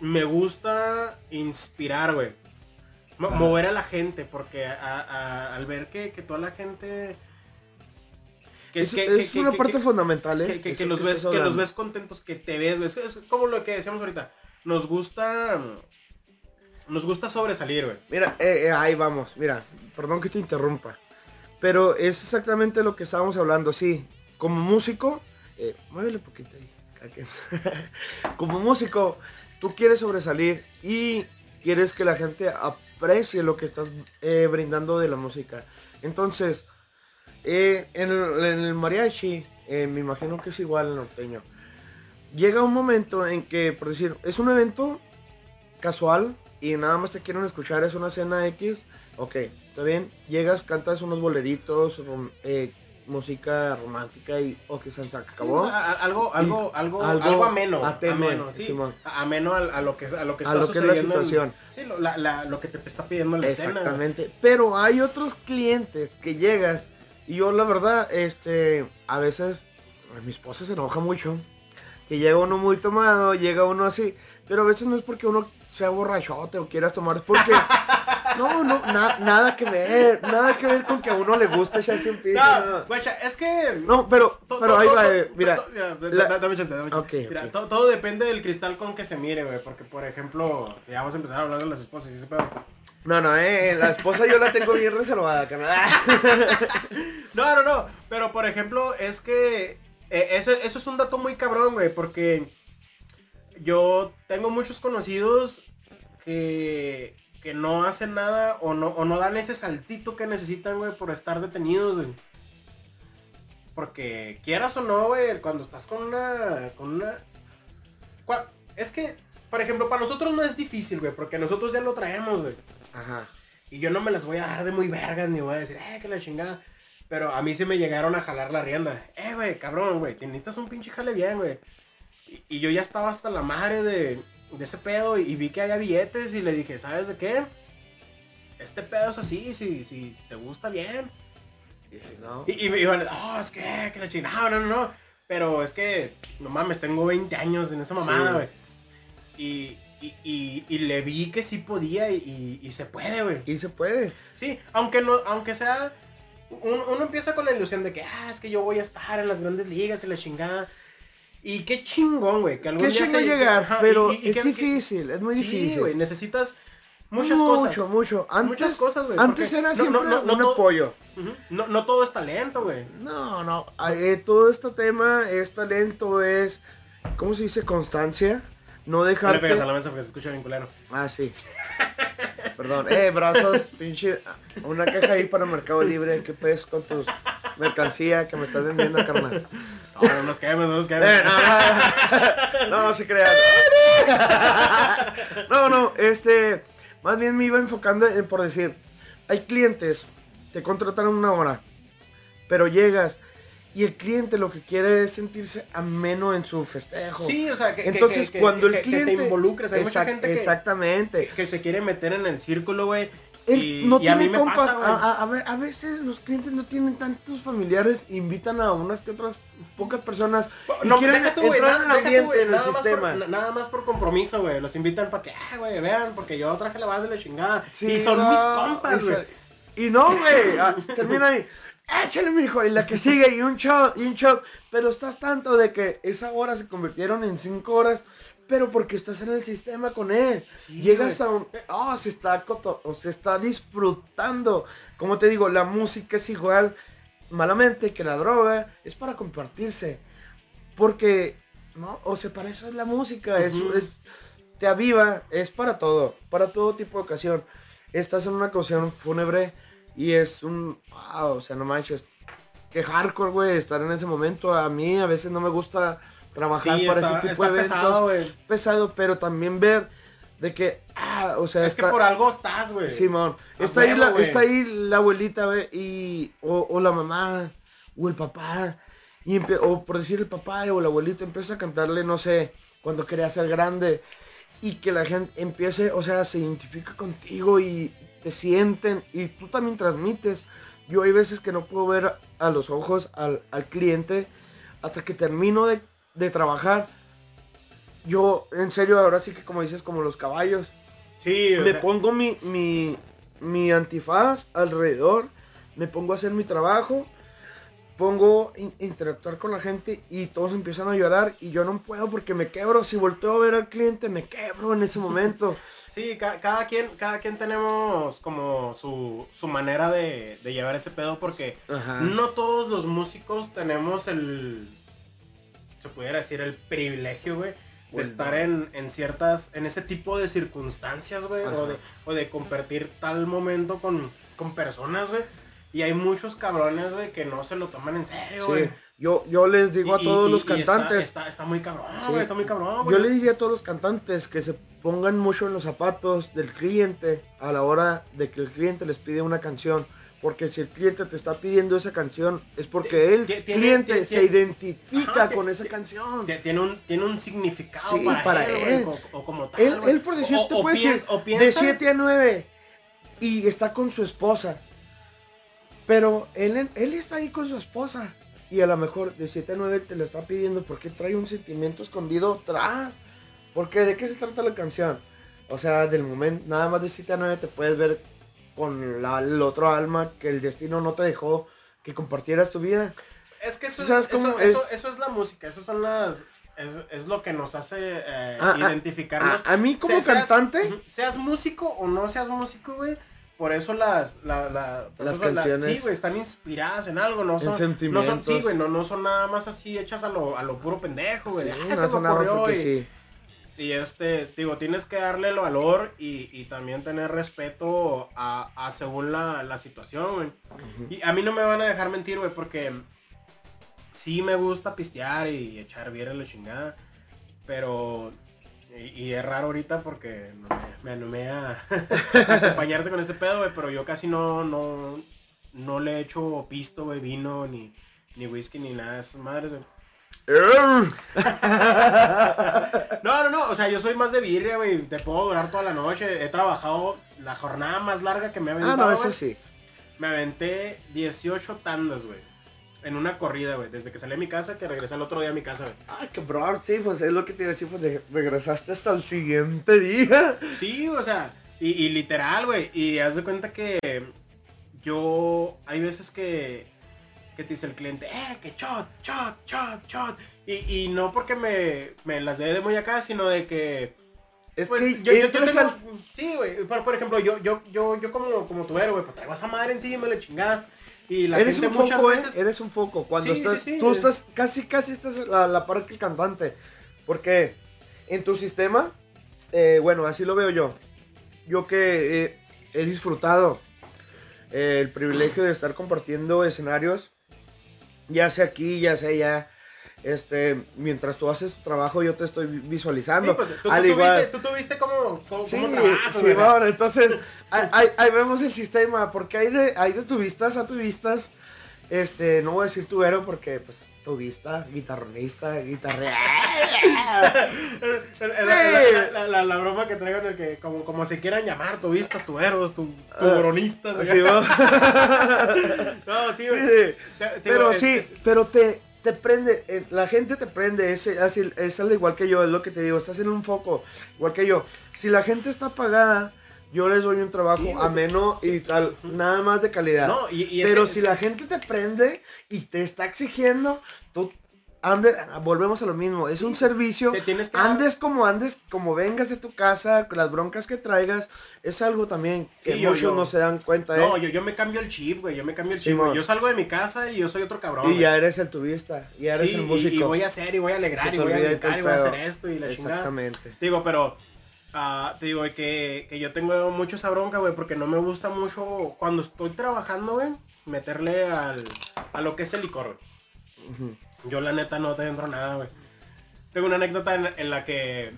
[SPEAKER 1] Me gusta inspirar, güey. Mo- mover a la gente, porque a- a- al ver que, que toda la gente... Que,
[SPEAKER 2] es
[SPEAKER 1] que-
[SPEAKER 2] es
[SPEAKER 1] que-
[SPEAKER 2] una parte fundamental, ¿eh?
[SPEAKER 1] que,
[SPEAKER 2] Eso
[SPEAKER 1] que los ves, que los ves contentos, que te ves, güey. Es, como lo que decíamos ahorita. Nos gusta... Nos gusta sobresalir, güey.
[SPEAKER 2] Mira, eh, eh, ahí vamos. Mira, perdón que te interrumpa. Pero es exactamente lo que estábamos hablando. Sí, como músico, eh, muévele poquito ahí. Como músico, tú quieres sobresalir y quieres que la gente aprecie lo que estás eh, brindando de la música. Entonces, eh, en, el, mariachi, eh, me imagino que es igual el norteño. Llega un momento en que, por decir, es un evento casual y nada más te quieren escuchar, es una cena X, ok, está bien, llegas, cantas unos boleritos, eh, música romántica y ok, se se acabó.
[SPEAKER 1] O sea, a- algo, algo, algo,
[SPEAKER 2] algo
[SPEAKER 1] ameno. ameno, sí. A- Ameno a, a lo que, a lo que
[SPEAKER 2] A
[SPEAKER 1] está
[SPEAKER 2] lo que es la
[SPEAKER 1] sucediendo en-
[SPEAKER 2] situación.
[SPEAKER 1] sí, lo, la- la- lo que te está pidiendo la escena.
[SPEAKER 2] Exactamente. Pero hay otros clientes que llegas y yo la verdad, este, a veces mi esposa se enoja mucho. Que llega uno muy tomado, llega uno así. Pero a veces no es porque uno sea borrachote o quieras tomar, es porque... No, no, na- nada que ver, nada que ver con que a uno le guste un piso.
[SPEAKER 1] No, guacha, es que...
[SPEAKER 2] No, pero,
[SPEAKER 1] to-
[SPEAKER 2] pero
[SPEAKER 1] to-
[SPEAKER 2] ahí
[SPEAKER 1] to-
[SPEAKER 2] va, eh, mira. la-
[SPEAKER 1] dame chance, dame chance. Mira, todo depende del cristal con que se mire, güey. Porque, por ejemplo, ya vamos a empezar a hablar de las esposas y ese pedo.
[SPEAKER 2] No, no, eh, la esposa yo la tengo bien reservada, carnal.
[SPEAKER 1] No, no, no. Pero, por ejemplo, es que eh, eso, eso es un dato muy cabrón, güey. Porque yo tengo muchos conocidos que, que no hacen nada o no, o no dan ese saltito que necesitan, güey, por estar detenidos, güey. Porque quieras o no, güey, cuando estás con una... Con una es que, por ejemplo, para nosotros no es difícil, güey, porque nosotros ya lo traemos, güey.
[SPEAKER 2] Ajá.
[SPEAKER 1] Y yo no me las voy a dar de muy vergas, ni voy a decir, eh, que la chingada. Pero a mí se me llegaron a jalar la rienda. Eh, güey, cabrón, güey, necesitas un pinche jale bien, güey. Y, y yo ya estaba hasta la madre de, de ese pedo y, vi que había billetes y le dije, ¿sabes de qué? Este pedo es así, si, si, si te gusta bien.
[SPEAKER 2] Y si no.
[SPEAKER 1] Y, y me iban, oh, es que, que la chingada, no, no, no. Pero es que, no mames, tengo 20 años en esa mamada,
[SPEAKER 2] Sí.
[SPEAKER 1] güey. Y, y, y, y le vi que sí podía y, y- y se puede, güey.
[SPEAKER 2] Y se puede.
[SPEAKER 1] Sí, aunque no, aunque sea. un- Uno, empieza con la ilusión de que, ah, es que yo voy a estar en las grandes ligas y la chingada. Y qué chingón, güey. Que algún
[SPEAKER 2] Qué
[SPEAKER 1] día se-
[SPEAKER 2] llegar,
[SPEAKER 1] ajá,
[SPEAKER 2] pero
[SPEAKER 1] y- y
[SPEAKER 2] es
[SPEAKER 1] que-
[SPEAKER 2] difícil, es muy
[SPEAKER 1] Sí,
[SPEAKER 2] difícil.
[SPEAKER 1] güey, necesitas. muchas
[SPEAKER 2] mucho,
[SPEAKER 1] cosas.
[SPEAKER 2] Mucho, mucho. Antes,
[SPEAKER 1] Muchas cosas, güey.
[SPEAKER 2] antes era siempre
[SPEAKER 1] no- no- no
[SPEAKER 2] un
[SPEAKER 1] todo-
[SPEAKER 2] apoyo.
[SPEAKER 1] Ujú. no, no todo es talento, güey.
[SPEAKER 2] No, no. eh, todo este tema es talento, es. ¿Cómo se dice? Constancia. No
[SPEAKER 1] No le pegas a la mesa porque se escucha bien culero.
[SPEAKER 2] Ah, sí. Perdón. Eh, brazos, pinche. Una caja ahí para Mercado Libre. ¿Qué pedes con tu mercancía que me estás vendiendo, carnal?
[SPEAKER 1] No, no nos quedemos, no nos quedemos.
[SPEAKER 2] Eh, no, no, no se crean. No, no, este. Más bien me iba enfocando en por decir: hay clientes, te contratan una hora, pero llegas y el cliente lo que quiere es sentirse ameno en su festejo.
[SPEAKER 1] Sí, o sea, que,
[SPEAKER 2] Entonces,
[SPEAKER 1] que-
[SPEAKER 2] cuando el cliente.
[SPEAKER 1] te involucres, hay mucha gente que,
[SPEAKER 2] Exactamente.
[SPEAKER 1] que te quiere meter en el círculo, güey. Y,
[SPEAKER 2] no
[SPEAKER 1] y a
[SPEAKER 2] tiene
[SPEAKER 1] mí me
[SPEAKER 2] compas.
[SPEAKER 1] pasa,
[SPEAKER 2] a, a- a ver, a veces los clientes no tienen tantos familiares, invitan a unas que otras pocas personas y
[SPEAKER 1] No,
[SPEAKER 2] quieren
[SPEAKER 1] tú,
[SPEAKER 2] entrar en el
[SPEAKER 1] nada- tú, güey,
[SPEAKER 2] en el sistema.
[SPEAKER 1] por- nada más por compromiso, güey. Los invitan para que, ah, güey, vean, porque yo traje la base de la chingada.
[SPEAKER 2] Sí,
[SPEAKER 1] y son
[SPEAKER 2] no,
[SPEAKER 1] mis compas, güey.
[SPEAKER 2] Y no, güey. ah, Termina ahí. Échale, mijo. Y la que sigue, y un shot, y un shot. Pero estás tanto de que esa hora se convirtieron en cinco horas. Pero porque estás en el sistema con él.
[SPEAKER 1] Sí,
[SPEAKER 2] Llegas
[SPEAKER 1] güey.
[SPEAKER 2] a un. Oh, se está, coto- o se está disfrutando. Como te digo, la música es igual, malamente, que la droga. Es para compartirse. Porque, ¿no? O sea, para eso es la música. es-
[SPEAKER 1] Ujú.
[SPEAKER 2] es, te aviva. Es para todo. Para todo tipo de ocasión. Estás en una ocasión fúnebre y es un. Wow, o sea, no manches. Qué hardcore, güey, estar en ese momento. A mí a veces no me gusta trabajar
[SPEAKER 1] Sí,
[SPEAKER 2] para
[SPEAKER 1] está,
[SPEAKER 2] ese tipo de eventos.
[SPEAKER 1] pesado, güey.
[SPEAKER 2] pesado, pero también ver de que, ah, o sea,
[SPEAKER 1] Es que
[SPEAKER 2] está-
[SPEAKER 1] por algo estás, güey.
[SPEAKER 2] Simón,
[SPEAKER 1] A
[SPEAKER 2] está ahí, la, está ahí la abuelita, güey, y, o, o la mamá, o el papá, y o por decir el papá o la abuelita empieza a cantarle, no sé, cuando quería ser grande, y que la gente empiece, o sea, se identifica contigo y te sienten, y tú también transmites. Yo hay veces que no puedo ver a los ojos al, al cliente hasta que termino de, de trabajar. Yo, en serio, ahora sí que como dices, como los caballos.
[SPEAKER 1] Sí,
[SPEAKER 2] Me
[SPEAKER 1] sea,
[SPEAKER 2] pongo mi, mi, mi antifaz alrededor, me pongo a hacer mi trabajo, pongo in- interactuar con la gente y todos empiezan a llorar y yo no puedo porque me quebro. Si volteo a ver al cliente, me quebro en ese momento.
[SPEAKER 1] sí, ca- cada quien, cada quien tenemos como su, su manera de, de llevar ese pedo porque
[SPEAKER 2] Ajá.
[SPEAKER 1] no todos los músicos tenemos el, se pudiera decir, el privilegio, güey, de estar en, en ciertas, en ese tipo de circunstancias, güey, o de, o de compartir tal momento con, con personas, güey. Y hay muchos cabrones, güey, que no se lo toman en serio,
[SPEAKER 2] Sí,
[SPEAKER 1] güey.
[SPEAKER 2] yo, yo les digo a todos
[SPEAKER 1] y-
[SPEAKER 2] los
[SPEAKER 1] y
[SPEAKER 2] cantantes.
[SPEAKER 1] Está, está muy cabrón,
[SPEAKER 2] Sí.
[SPEAKER 1] güey, está muy cabrón, güey.
[SPEAKER 2] Yo le diría a todos los cantantes que se pongan mucho en los zapatos del cliente a la hora de que el cliente les pide una canción. Porque si el cliente te está pidiendo esa canción es porque el
[SPEAKER 1] tiene-
[SPEAKER 2] cliente se identifica
[SPEAKER 1] Ajá,
[SPEAKER 2] con esa canción.
[SPEAKER 1] Tie- Tiene un, tiene un significado
[SPEAKER 2] Sí,
[SPEAKER 1] para,
[SPEAKER 2] para
[SPEAKER 1] él,
[SPEAKER 2] él.
[SPEAKER 1] o, o como tal.
[SPEAKER 2] Él, él por decir,
[SPEAKER 1] O-
[SPEAKER 2] te puede decir de
[SPEAKER 1] piensa-
[SPEAKER 2] 7 a 9 y está con su esposa. Pero él, él está ahí con su esposa. Y a lo mejor de 7 a 9 te la está pidiendo porque trae un sentimiento escondido atrás. Porque ¿de qué se trata la canción? O sea, del momento, nada más de 7 a 9 te puedes ver con la, el otro alma que el destino no te dejó que compartieras tu vida.
[SPEAKER 1] Es que eso, es,
[SPEAKER 2] ¿Sabes
[SPEAKER 1] eso,
[SPEAKER 2] cómo
[SPEAKER 1] eso-
[SPEAKER 2] es?
[SPEAKER 1] eso es la música, eso son las... Es, es lo que nos hace eh,
[SPEAKER 2] Ah, ah,
[SPEAKER 1] identificarnos.
[SPEAKER 2] A, a mí como
[SPEAKER 1] seas-
[SPEAKER 2] cantante,
[SPEAKER 1] Seas, músico o no seas músico, güey. Por eso las, la, la- por
[SPEAKER 2] Las
[SPEAKER 1] eso la-
[SPEAKER 2] canciones.
[SPEAKER 1] sí, güey, están inspiradas en algo, no
[SPEAKER 2] En
[SPEAKER 1] son,
[SPEAKER 2] sentimientos.
[SPEAKER 1] No son, sí, güey, no, no son nada más así hechas a lo, a lo puro pendejo, güey.
[SPEAKER 2] sí,
[SPEAKER 1] Ah,
[SPEAKER 2] no
[SPEAKER 1] se me
[SPEAKER 2] sonaba
[SPEAKER 1] ocurrió
[SPEAKER 2] porque
[SPEAKER 1] y-
[SPEAKER 2] sí.
[SPEAKER 1] Y este, digo, tienes que darle el valor y, y también tener respeto a, a según la, la situación, güey. Y a mí no me van a dejar mentir, güey, porque sí me gusta pistear y echar bien en la chingada, pero... Y, y es raro ahorita porque no me, me animé a, a acompañarte con ese pedo, güey, pero yo casi no, no, no le echo pisto, güey, vino, ni, ni whisky, ni nada de esas madres, güey. No, no, no, o sea, yo soy más de birria, güey. Te puedo durar toda la noche. He trabajado la jornada más larga que me ha
[SPEAKER 2] Ah,
[SPEAKER 1] aventado.
[SPEAKER 2] no, eso sí.
[SPEAKER 1] Me aventé 18 tandas, güey. En una corrida, güey. Desde que salí a mi casa, que regresé el otro día a mi casa, güey.
[SPEAKER 2] Ay, cabrón, sí, pues es lo que te iba a decir, pues de- regresaste hasta el siguiente día.
[SPEAKER 1] Sí, o sea, y, y literal, güey. Y haz de cuenta que yo. Hay veces que. Que te dice el cliente, eh, que shot, shot, shot, shot. Y, y no porque me, me las dé de muy acá, sino de que
[SPEAKER 2] Es
[SPEAKER 1] Pues,
[SPEAKER 2] que
[SPEAKER 1] yo, yo, tengo-
[SPEAKER 2] al-
[SPEAKER 1] Sí, güey. Por, por ejemplo, yo, yo, yo, yo como, como tubero, güey, pues traigo esa madre encima, la chingada. Y la
[SPEAKER 2] eres
[SPEAKER 1] gente
[SPEAKER 2] un
[SPEAKER 1] muchas
[SPEAKER 2] foco,
[SPEAKER 1] veces.
[SPEAKER 2] ¿eh? Eres un foco. Cuando
[SPEAKER 1] Sí,
[SPEAKER 2] estás,
[SPEAKER 1] sí, sí.
[SPEAKER 2] tú estás casi, casi estás a la, la par que el cantante. Porque en tu sistema, eh, bueno, así lo veo yo. Yo que eh, he disfrutado eh, el privilegio de estar compartiendo escenarios, ya sea aquí, ya sea allá. Este, mientras tú haces tu trabajo, yo te estoy visualizando.
[SPEAKER 1] Sí, pues, tú,
[SPEAKER 2] Al
[SPEAKER 1] tú
[SPEAKER 2] igual.
[SPEAKER 1] viste, tú, tú viste cómo, cómo,
[SPEAKER 2] Sí,
[SPEAKER 1] cómo trabajas,
[SPEAKER 2] sí, bueno, entonces ahí, vemos el sistema, porque hay de, hay de tuvistas a tuvistas, este, no voy a decir tubero porque pues tubista, guitarronista,
[SPEAKER 1] el- la, la, la, la broma que traigo en el que, como, como se quieran llamar, tuvistas, tuberos, tu, tuburonistas.
[SPEAKER 2] Ah, Sí, ¿no?
[SPEAKER 1] no, sí,
[SPEAKER 2] Sí, sí.
[SPEAKER 1] Te- te digo,
[SPEAKER 2] Pero
[SPEAKER 1] es-
[SPEAKER 2] sí,
[SPEAKER 1] es-
[SPEAKER 2] pero te, te prende, eh, la gente te prende, es, así, es al igual que yo, es lo que te digo, estás en un foco, igual que yo. Si la gente está apagada, yo les doy un trabajo
[SPEAKER 1] Sí,
[SPEAKER 2] ameno y tal, nada más de calidad.
[SPEAKER 1] No, y, y es
[SPEAKER 2] Pero
[SPEAKER 1] que-
[SPEAKER 2] si la gente te prende y te está exigiendo, tú ande, volvemos a lo mismo, es un servicio.
[SPEAKER 1] te tienes que dar-
[SPEAKER 2] Andes como andes, como vengas de tu casa, las broncas que traigas, es algo también que
[SPEAKER 1] Sí,
[SPEAKER 2] muchos
[SPEAKER 1] yo-
[SPEAKER 2] no se dan cuenta.
[SPEAKER 1] No,
[SPEAKER 2] ¿eh?
[SPEAKER 1] yo, yo me cambio el chip, güey. Yo me cambio el chip, güey. Yo salgo de mi casa y yo soy otro cabrón.
[SPEAKER 2] y
[SPEAKER 1] güey.
[SPEAKER 2] ya eres el tubista, ya eres
[SPEAKER 1] Sí,
[SPEAKER 2] el
[SPEAKER 1] y-
[SPEAKER 2] músico.
[SPEAKER 1] Y, voy a hacer, y voy a alegrar, y voy a
[SPEAKER 2] todo
[SPEAKER 1] y voy a hacer esto y la chingada.
[SPEAKER 2] Exactamente.
[SPEAKER 1] Te digo, pero ah, te digo que, que yo tengo mucho esa bronca, güey, porque no me gusta mucho cuando estoy trabajando, güey, meterle al, a lo que es el licor, güey.
[SPEAKER 2] Ujú.
[SPEAKER 1] Yo la neta no te entro nada, güey. Tengo una anécdota en, la que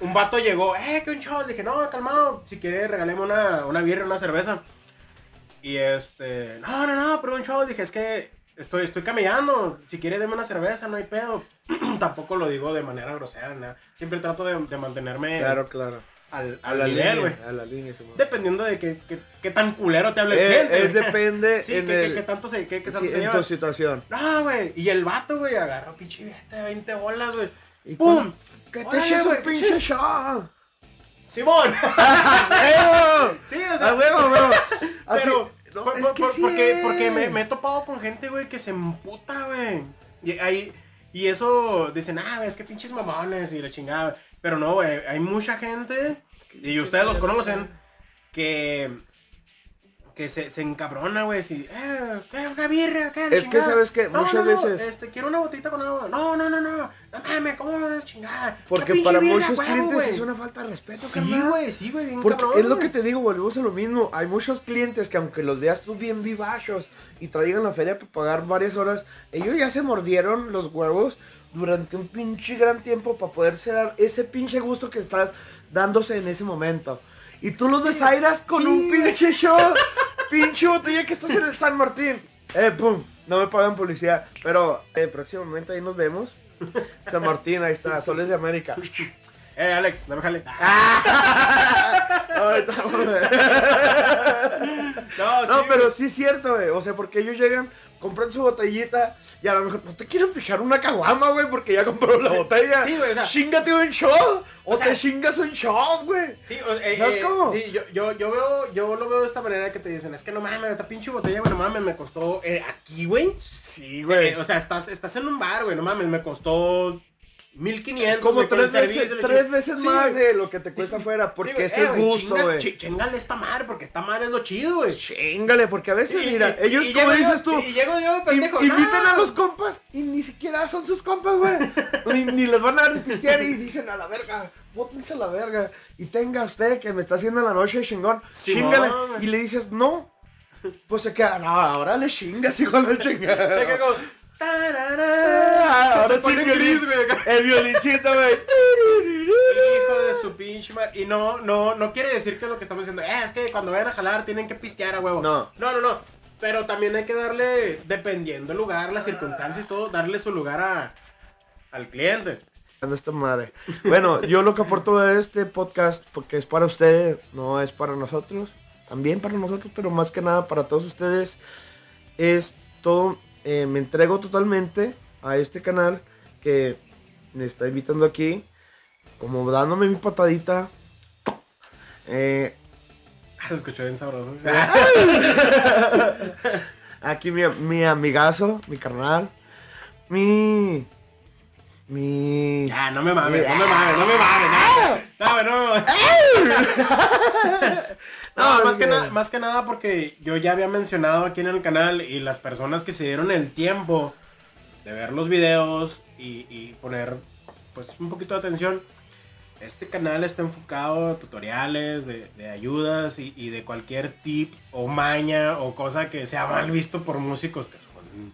[SPEAKER 1] un vato llegó, eh, que un shot. Le dije, no, calmado, si quiere regalemos una, una birra, una cerveza. Y este, no, no, no, pero un shot. Dije, es que estoy, estoy camellando. Si quiere, deme una cerveza, no hay pedo. Tampoco lo digo de manera grosera, nada. Siempre trato de mantenerme
[SPEAKER 2] Claro, claro.
[SPEAKER 1] Al,
[SPEAKER 2] A
[SPEAKER 1] al
[SPEAKER 2] la
[SPEAKER 1] nivel, güey.
[SPEAKER 2] línea, a la línea, Simón.
[SPEAKER 1] Dependiendo de qué, qué, qué tan culero te hable el
[SPEAKER 2] Eh,
[SPEAKER 1] cliente.
[SPEAKER 2] es depende
[SPEAKER 1] sí,
[SPEAKER 2] en
[SPEAKER 1] qué,
[SPEAKER 2] el-
[SPEAKER 1] qué tanto se, qué, qué
[SPEAKER 2] sí,
[SPEAKER 1] tanto se
[SPEAKER 2] en
[SPEAKER 1] lleva.
[SPEAKER 2] tu situación.
[SPEAKER 1] No, güey. Y el vato, güey, agarró pinche de 20 bolas, güey.
[SPEAKER 2] ¿Y
[SPEAKER 1] ¡Pum!
[SPEAKER 2] Que te eches un
[SPEAKER 1] güey,
[SPEAKER 2] pinche shot.
[SPEAKER 1] ¡Simón! Sí, o sea.
[SPEAKER 2] ¡A huevo, huevo! Así-
[SPEAKER 1] pero,
[SPEAKER 2] no,
[SPEAKER 1] por-
[SPEAKER 2] es que
[SPEAKER 1] por-
[SPEAKER 2] sí
[SPEAKER 1] porque, porque me, me he topado con gente, güey, que se emputa, güey. Y, ahí, y eso dicen, ah, güey, es que pinches mamones y la chingada. Pero no, güey, hay mucha gente, y ustedes los conocen, que. Que se, se encabrona, güey, si, eh, ¿qué? ¿Una birra? ¿Qué?
[SPEAKER 2] Es que. ¿sabes qué?
[SPEAKER 1] No,
[SPEAKER 2] Muchas
[SPEAKER 1] no, no,
[SPEAKER 2] veces-
[SPEAKER 1] Este, quiero una botita con agua. No, no, no, no. No mames, ¿cómo la chingada?
[SPEAKER 2] Porque
[SPEAKER 1] Una
[SPEAKER 2] para
[SPEAKER 1] birra,
[SPEAKER 2] muchos
[SPEAKER 1] huevo,
[SPEAKER 2] clientes
[SPEAKER 1] güey.
[SPEAKER 2] es una falta de respeto,
[SPEAKER 1] Sí,
[SPEAKER 2] carnal.
[SPEAKER 1] güey, sí, güey, bien
[SPEAKER 2] Porque
[SPEAKER 1] cabrón.
[SPEAKER 2] es lo que te digo, volvemos a lo mismo. Hay muchos clientes que aunque los veas tú bien vivachos y traigan la feria para pagar varias horas, ellos ya se mordieron los huevos durante un pinche gran tiempo para poderse dar ese pinche gusto que estás dándose en ese momento. Y tú los desairas con
[SPEAKER 1] sí,
[SPEAKER 2] un pinche shot, pinche botella que estás en el San Martín. Eh, pum, no me pagan publicidad, pero eh, próximamente ahí nos vemos. San Martín, ahí está, Soles de América.
[SPEAKER 1] Eh, Alex, dame jale.
[SPEAKER 2] Ahorita vamos a ver.
[SPEAKER 1] No, sí,
[SPEAKER 2] No, pero
[SPEAKER 1] güey.
[SPEAKER 2] sí es cierto, güey. O sea, porque ellos llegan, compran su botellita y a lo mejor no te quieren pichar una caguama, güey, porque ya compró la botella.
[SPEAKER 1] sí, güey, o sea-
[SPEAKER 2] Chingate un shot. O,
[SPEAKER 1] O sea-
[SPEAKER 2] te chingas un shot, güey.
[SPEAKER 1] Sí, o- eh,
[SPEAKER 2] ¿Sabes
[SPEAKER 1] eh,
[SPEAKER 2] cómo?
[SPEAKER 1] Sí, yo, yo, yo veo, yo lo veo de esta manera que te dicen, es que no mames, esta pinche botella, güey, no mames, me costó eh, aquí, güey.
[SPEAKER 2] Sí,
[SPEAKER 1] Eh, o sea, estás, estás en un bar, güey, no mames, me costó 1500.
[SPEAKER 2] Como tres veces,
[SPEAKER 1] servicio,
[SPEAKER 2] tres veces
[SPEAKER 1] Sí,
[SPEAKER 2] más de lo que te cuesta afuera, porque
[SPEAKER 1] Sí, güey,
[SPEAKER 2] es
[SPEAKER 1] eh,
[SPEAKER 2] gusto, güey.
[SPEAKER 1] chi- Chingale esta madre, porque esta madre es lo chido, güey.
[SPEAKER 2] Chingale, porque a veces,
[SPEAKER 1] Y-
[SPEAKER 2] mira,
[SPEAKER 1] y-
[SPEAKER 2] ellos,
[SPEAKER 1] y
[SPEAKER 2] como
[SPEAKER 1] yo-
[SPEAKER 2] dices tú,
[SPEAKER 1] Y llego yo, pendejo.
[SPEAKER 2] invitan a los compas y ni siquiera son sus compas, güey. ni, ni les van a dar pistear y dicen a la verga, bótense a la verga. Y tenga usted que me está haciendo la noche chingón,
[SPEAKER 1] Simón,
[SPEAKER 2] chingale. Y le dices, no. Pues se queda, no, ahora le chingas, hijo de chingada.
[SPEAKER 1] tarará,
[SPEAKER 2] Ah, Ahora sí, el violín, el violincito, güey.
[SPEAKER 1] Hijo de su pinche madre. Y no, no, no quiere decir que lo que estamos diciendo. Eh, es que cuando vayan a jalar tienen que pistear a huevo.
[SPEAKER 2] No.
[SPEAKER 1] No, no, no. Pero también hay que darle, dependiendo el lugar, las circunstancias y todo, darle su lugar a, al cliente.
[SPEAKER 2] Esta madre. Bueno, yo lo que aporto de este podcast, porque es para ustedes, no es para nosotros, también para nosotros, pero más que nada para todos ustedes, es todo, eh, me entrego totalmente a este canal que me está invitando aquí, como dándome mi patadita. Eh,
[SPEAKER 1] Se escuchó bien sabroso.
[SPEAKER 2] aquí mi, mi amigazo, mi carnal, mi... Mi.
[SPEAKER 1] Ya, no me mames, no me mames, no me mames. No, no, no. No,
[SPEAKER 2] No,
[SPEAKER 1] más que, más que nada porque yo ya había mencionado aquí en el canal y las personas que se dieron el tiempo de ver los videos y, y poner pues un poquito de atención. Este canal está enfocado a tutoriales de, de ayudas y, y de cualquier tip o maña o cosa que sea mal visto por músicos que son-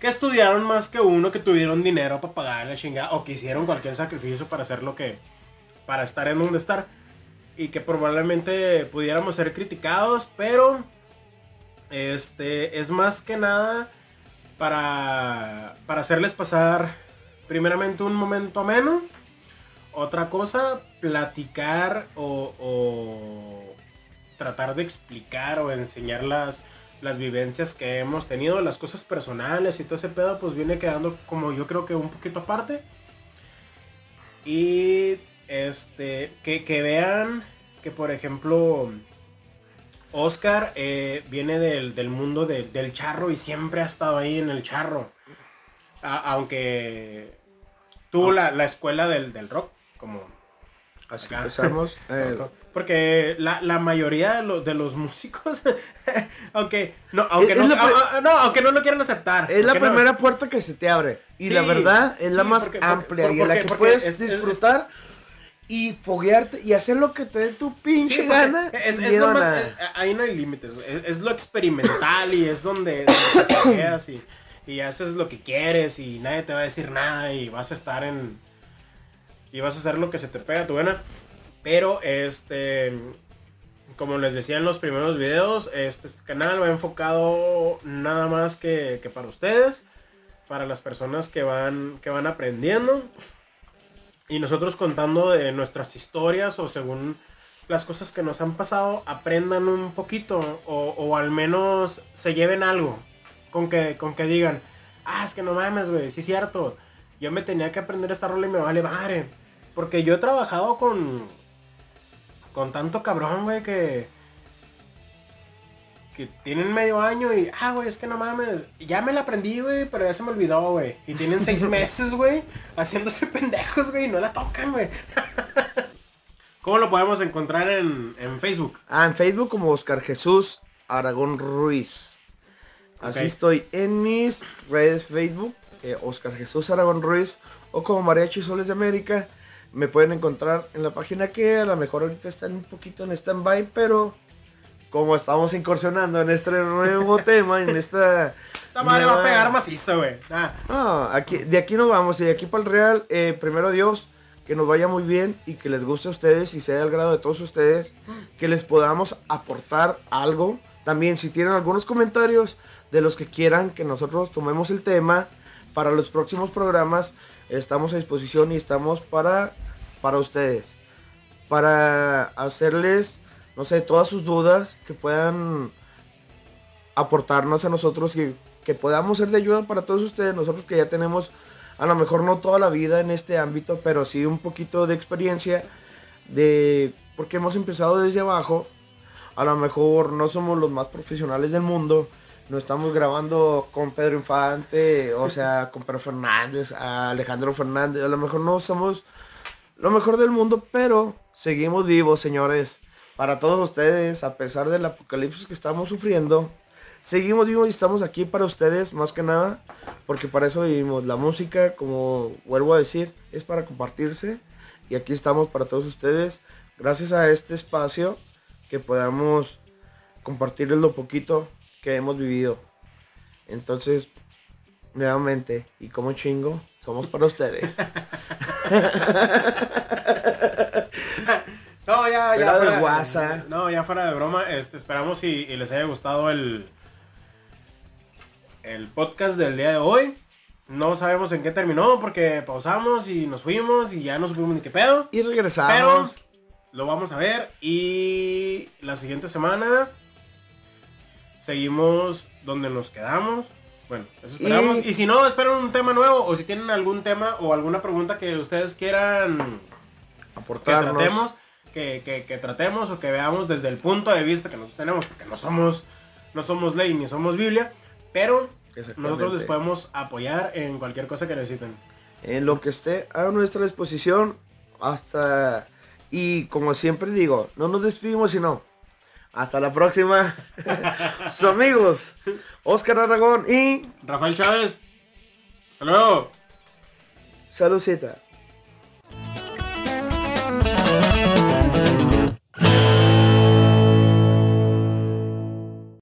[SPEAKER 1] que estudiaron más que uno, que tuvieron dinero para pagar la chingada o que hicieron cualquier sacrificio para hacer lo que, para estar en donde estar y que probablemente pudiéramos ser criticados, pero este es más que nada para, para hacerles pasar primeramente un momento ameno, otra cosa, platicar o, o tratar de explicar o enseñar las, las vivencias que hemos tenido, las cosas personales y todo ese pedo, pues viene quedando como yo creo que un poquito aparte. Y este, que, que vean que, por ejemplo, Oscar eh, viene del, del mundo de- del charro y siempre ha estado ahí en el charro. A- aunque tuvo la, la escuela del, del rock, como
[SPEAKER 2] Así
[SPEAKER 1] Acá.
[SPEAKER 2] empezamos. eh,
[SPEAKER 1] porque la, la mayoría de, los- de los músicos, aunque no, aunque
[SPEAKER 2] Es-
[SPEAKER 1] no,
[SPEAKER 2] es
[SPEAKER 1] ah, ah, no, aunque no lo quieran aceptar.
[SPEAKER 2] es la
[SPEAKER 1] no-
[SPEAKER 2] primera puerta que se te abre. Y la verdad es la más
[SPEAKER 1] porque- porque-
[SPEAKER 2] amplia y en la que puedes
[SPEAKER 1] es- es-
[SPEAKER 2] disfrutar y foguearte y hacer lo que te dé tu
[SPEAKER 1] Sí,
[SPEAKER 2] pinche
[SPEAKER 1] porque
[SPEAKER 2] gana.
[SPEAKER 1] es, es lo
[SPEAKER 2] a
[SPEAKER 1] es- ahí no hay límites, es, lo experimental y es donde, donde te fogueas y, y haces lo que quieres y nadie te va a decir nada y vas a estar en... Y vas a hacer lo que se te pega tu gana. Pero este... Como les decía en los primeros videos, este, este canal va enfocado nada más que, que para ustedes, para las personas que van, que van aprendiendo y nosotros contando de nuestras historias o según las cosas que nos han pasado, aprendan un poquito o, al menos se lleven algo con que, con que digan, ah, es que no mames, güey, sí es cierto, yo me tenía que aprender esta rola y me vale madre. Porque yo he trabajado con, con tanto cabrón, güey, que, que tienen medio año y, ah, güey, es que no mames, ya me la aprendí, güey, pero ya se me olvidó, güey. Y tienen seis meses, güey, haciéndose pendejos, güey, y no la tocan, güey. ¿Cómo lo podemos encontrar en, en Facebook?
[SPEAKER 2] Ah, en Facebook como Oscar Jesús Aragón Ruiz. Así estoy en mis redes Facebook, eh, Oscar Jesús Aragón Ruiz, o como Mariachi Soles de América. Me pueden encontrar en la página que a lo mejor ahorita están un poquito en stand-by, pero como estamos incursionando en este nuevo tema, en esta...
[SPEAKER 1] Esta madre va a pegar macizo, güey.
[SPEAKER 2] No, aquí, de aquí no vamos, y de aquí para el Real, eh, primero Dios, que nos vaya muy bien y que les guste a ustedes y sea del grado de todos ustedes, que les podamos aportar algo. También si tienen algunos comentarios de los que quieran que nosotros tomemos el tema para los próximos programas, estamos a disposición y estamos para, para ustedes. Para hacerles, no sé, todas sus dudas que puedan aportarnos a nosotros y que podamos ser de ayuda para todos ustedes, nosotros que ya tenemos a lo mejor no toda la vida en este ámbito, pero sí un poquito de experiencia de porque hemos empezado desde abajo. A lo mejor no somos los más profesionales del mundo, no estamos grabando con Pedro Infante, o sea, con Pedro Fernández, a Alejandro Fernández, a lo mejor no somos lo mejor del mundo, pero seguimos vivos, señores. Para todos ustedes, a pesar del apocalipsis que estamos sufriendo, seguimos vivos y estamos aquí para ustedes, más que nada, porque para eso vivimos. La música, como vuelvo a decir, es para compartirse y aquí estamos para todos ustedes. Gracias a este espacio que podamos compartirles lo poquito que hemos vivido. Entonces, nuevamente, y como chingo, somos para ustedes.
[SPEAKER 1] No, ya, ya.
[SPEAKER 2] Fuera.
[SPEAKER 1] No, ya fuera de broma. Este, esperamos y, y les haya gustado el, el podcast del día de hoy. No sabemos en qué terminó porque pausamos y nos fuimos y ya no supimos ni qué pedo.
[SPEAKER 2] Y
[SPEAKER 1] Pero
[SPEAKER 2] regresamos.
[SPEAKER 1] lo vamos a ver y la siguiente semana seguimos donde nos quedamos. Bueno, eso esperamos. Y,
[SPEAKER 2] Y-
[SPEAKER 1] si no, esperan un tema nuevo o si tienen algún tema o alguna pregunta que ustedes quieran que
[SPEAKER 2] aportarnos.
[SPEAKER 1] tratemos, que, tratemos o que veamos desde el punto de vista que nosotros tenemos, porque no somos, no somos ley ni somos Biblia, pero nosotros les podemos apoyar en cualquier cosa que necesiten.
[SPEAKER 2] En lo que esté a nuestra disposición, hasta... Y como siempre digo, no nos despedimos, sino... Hasta la próxima. Sus amigos, Oscar Aragón y...
[SPEAKER 1] Rafael Chávez. Hasta luego.
[SPEAKER 2] Salucita.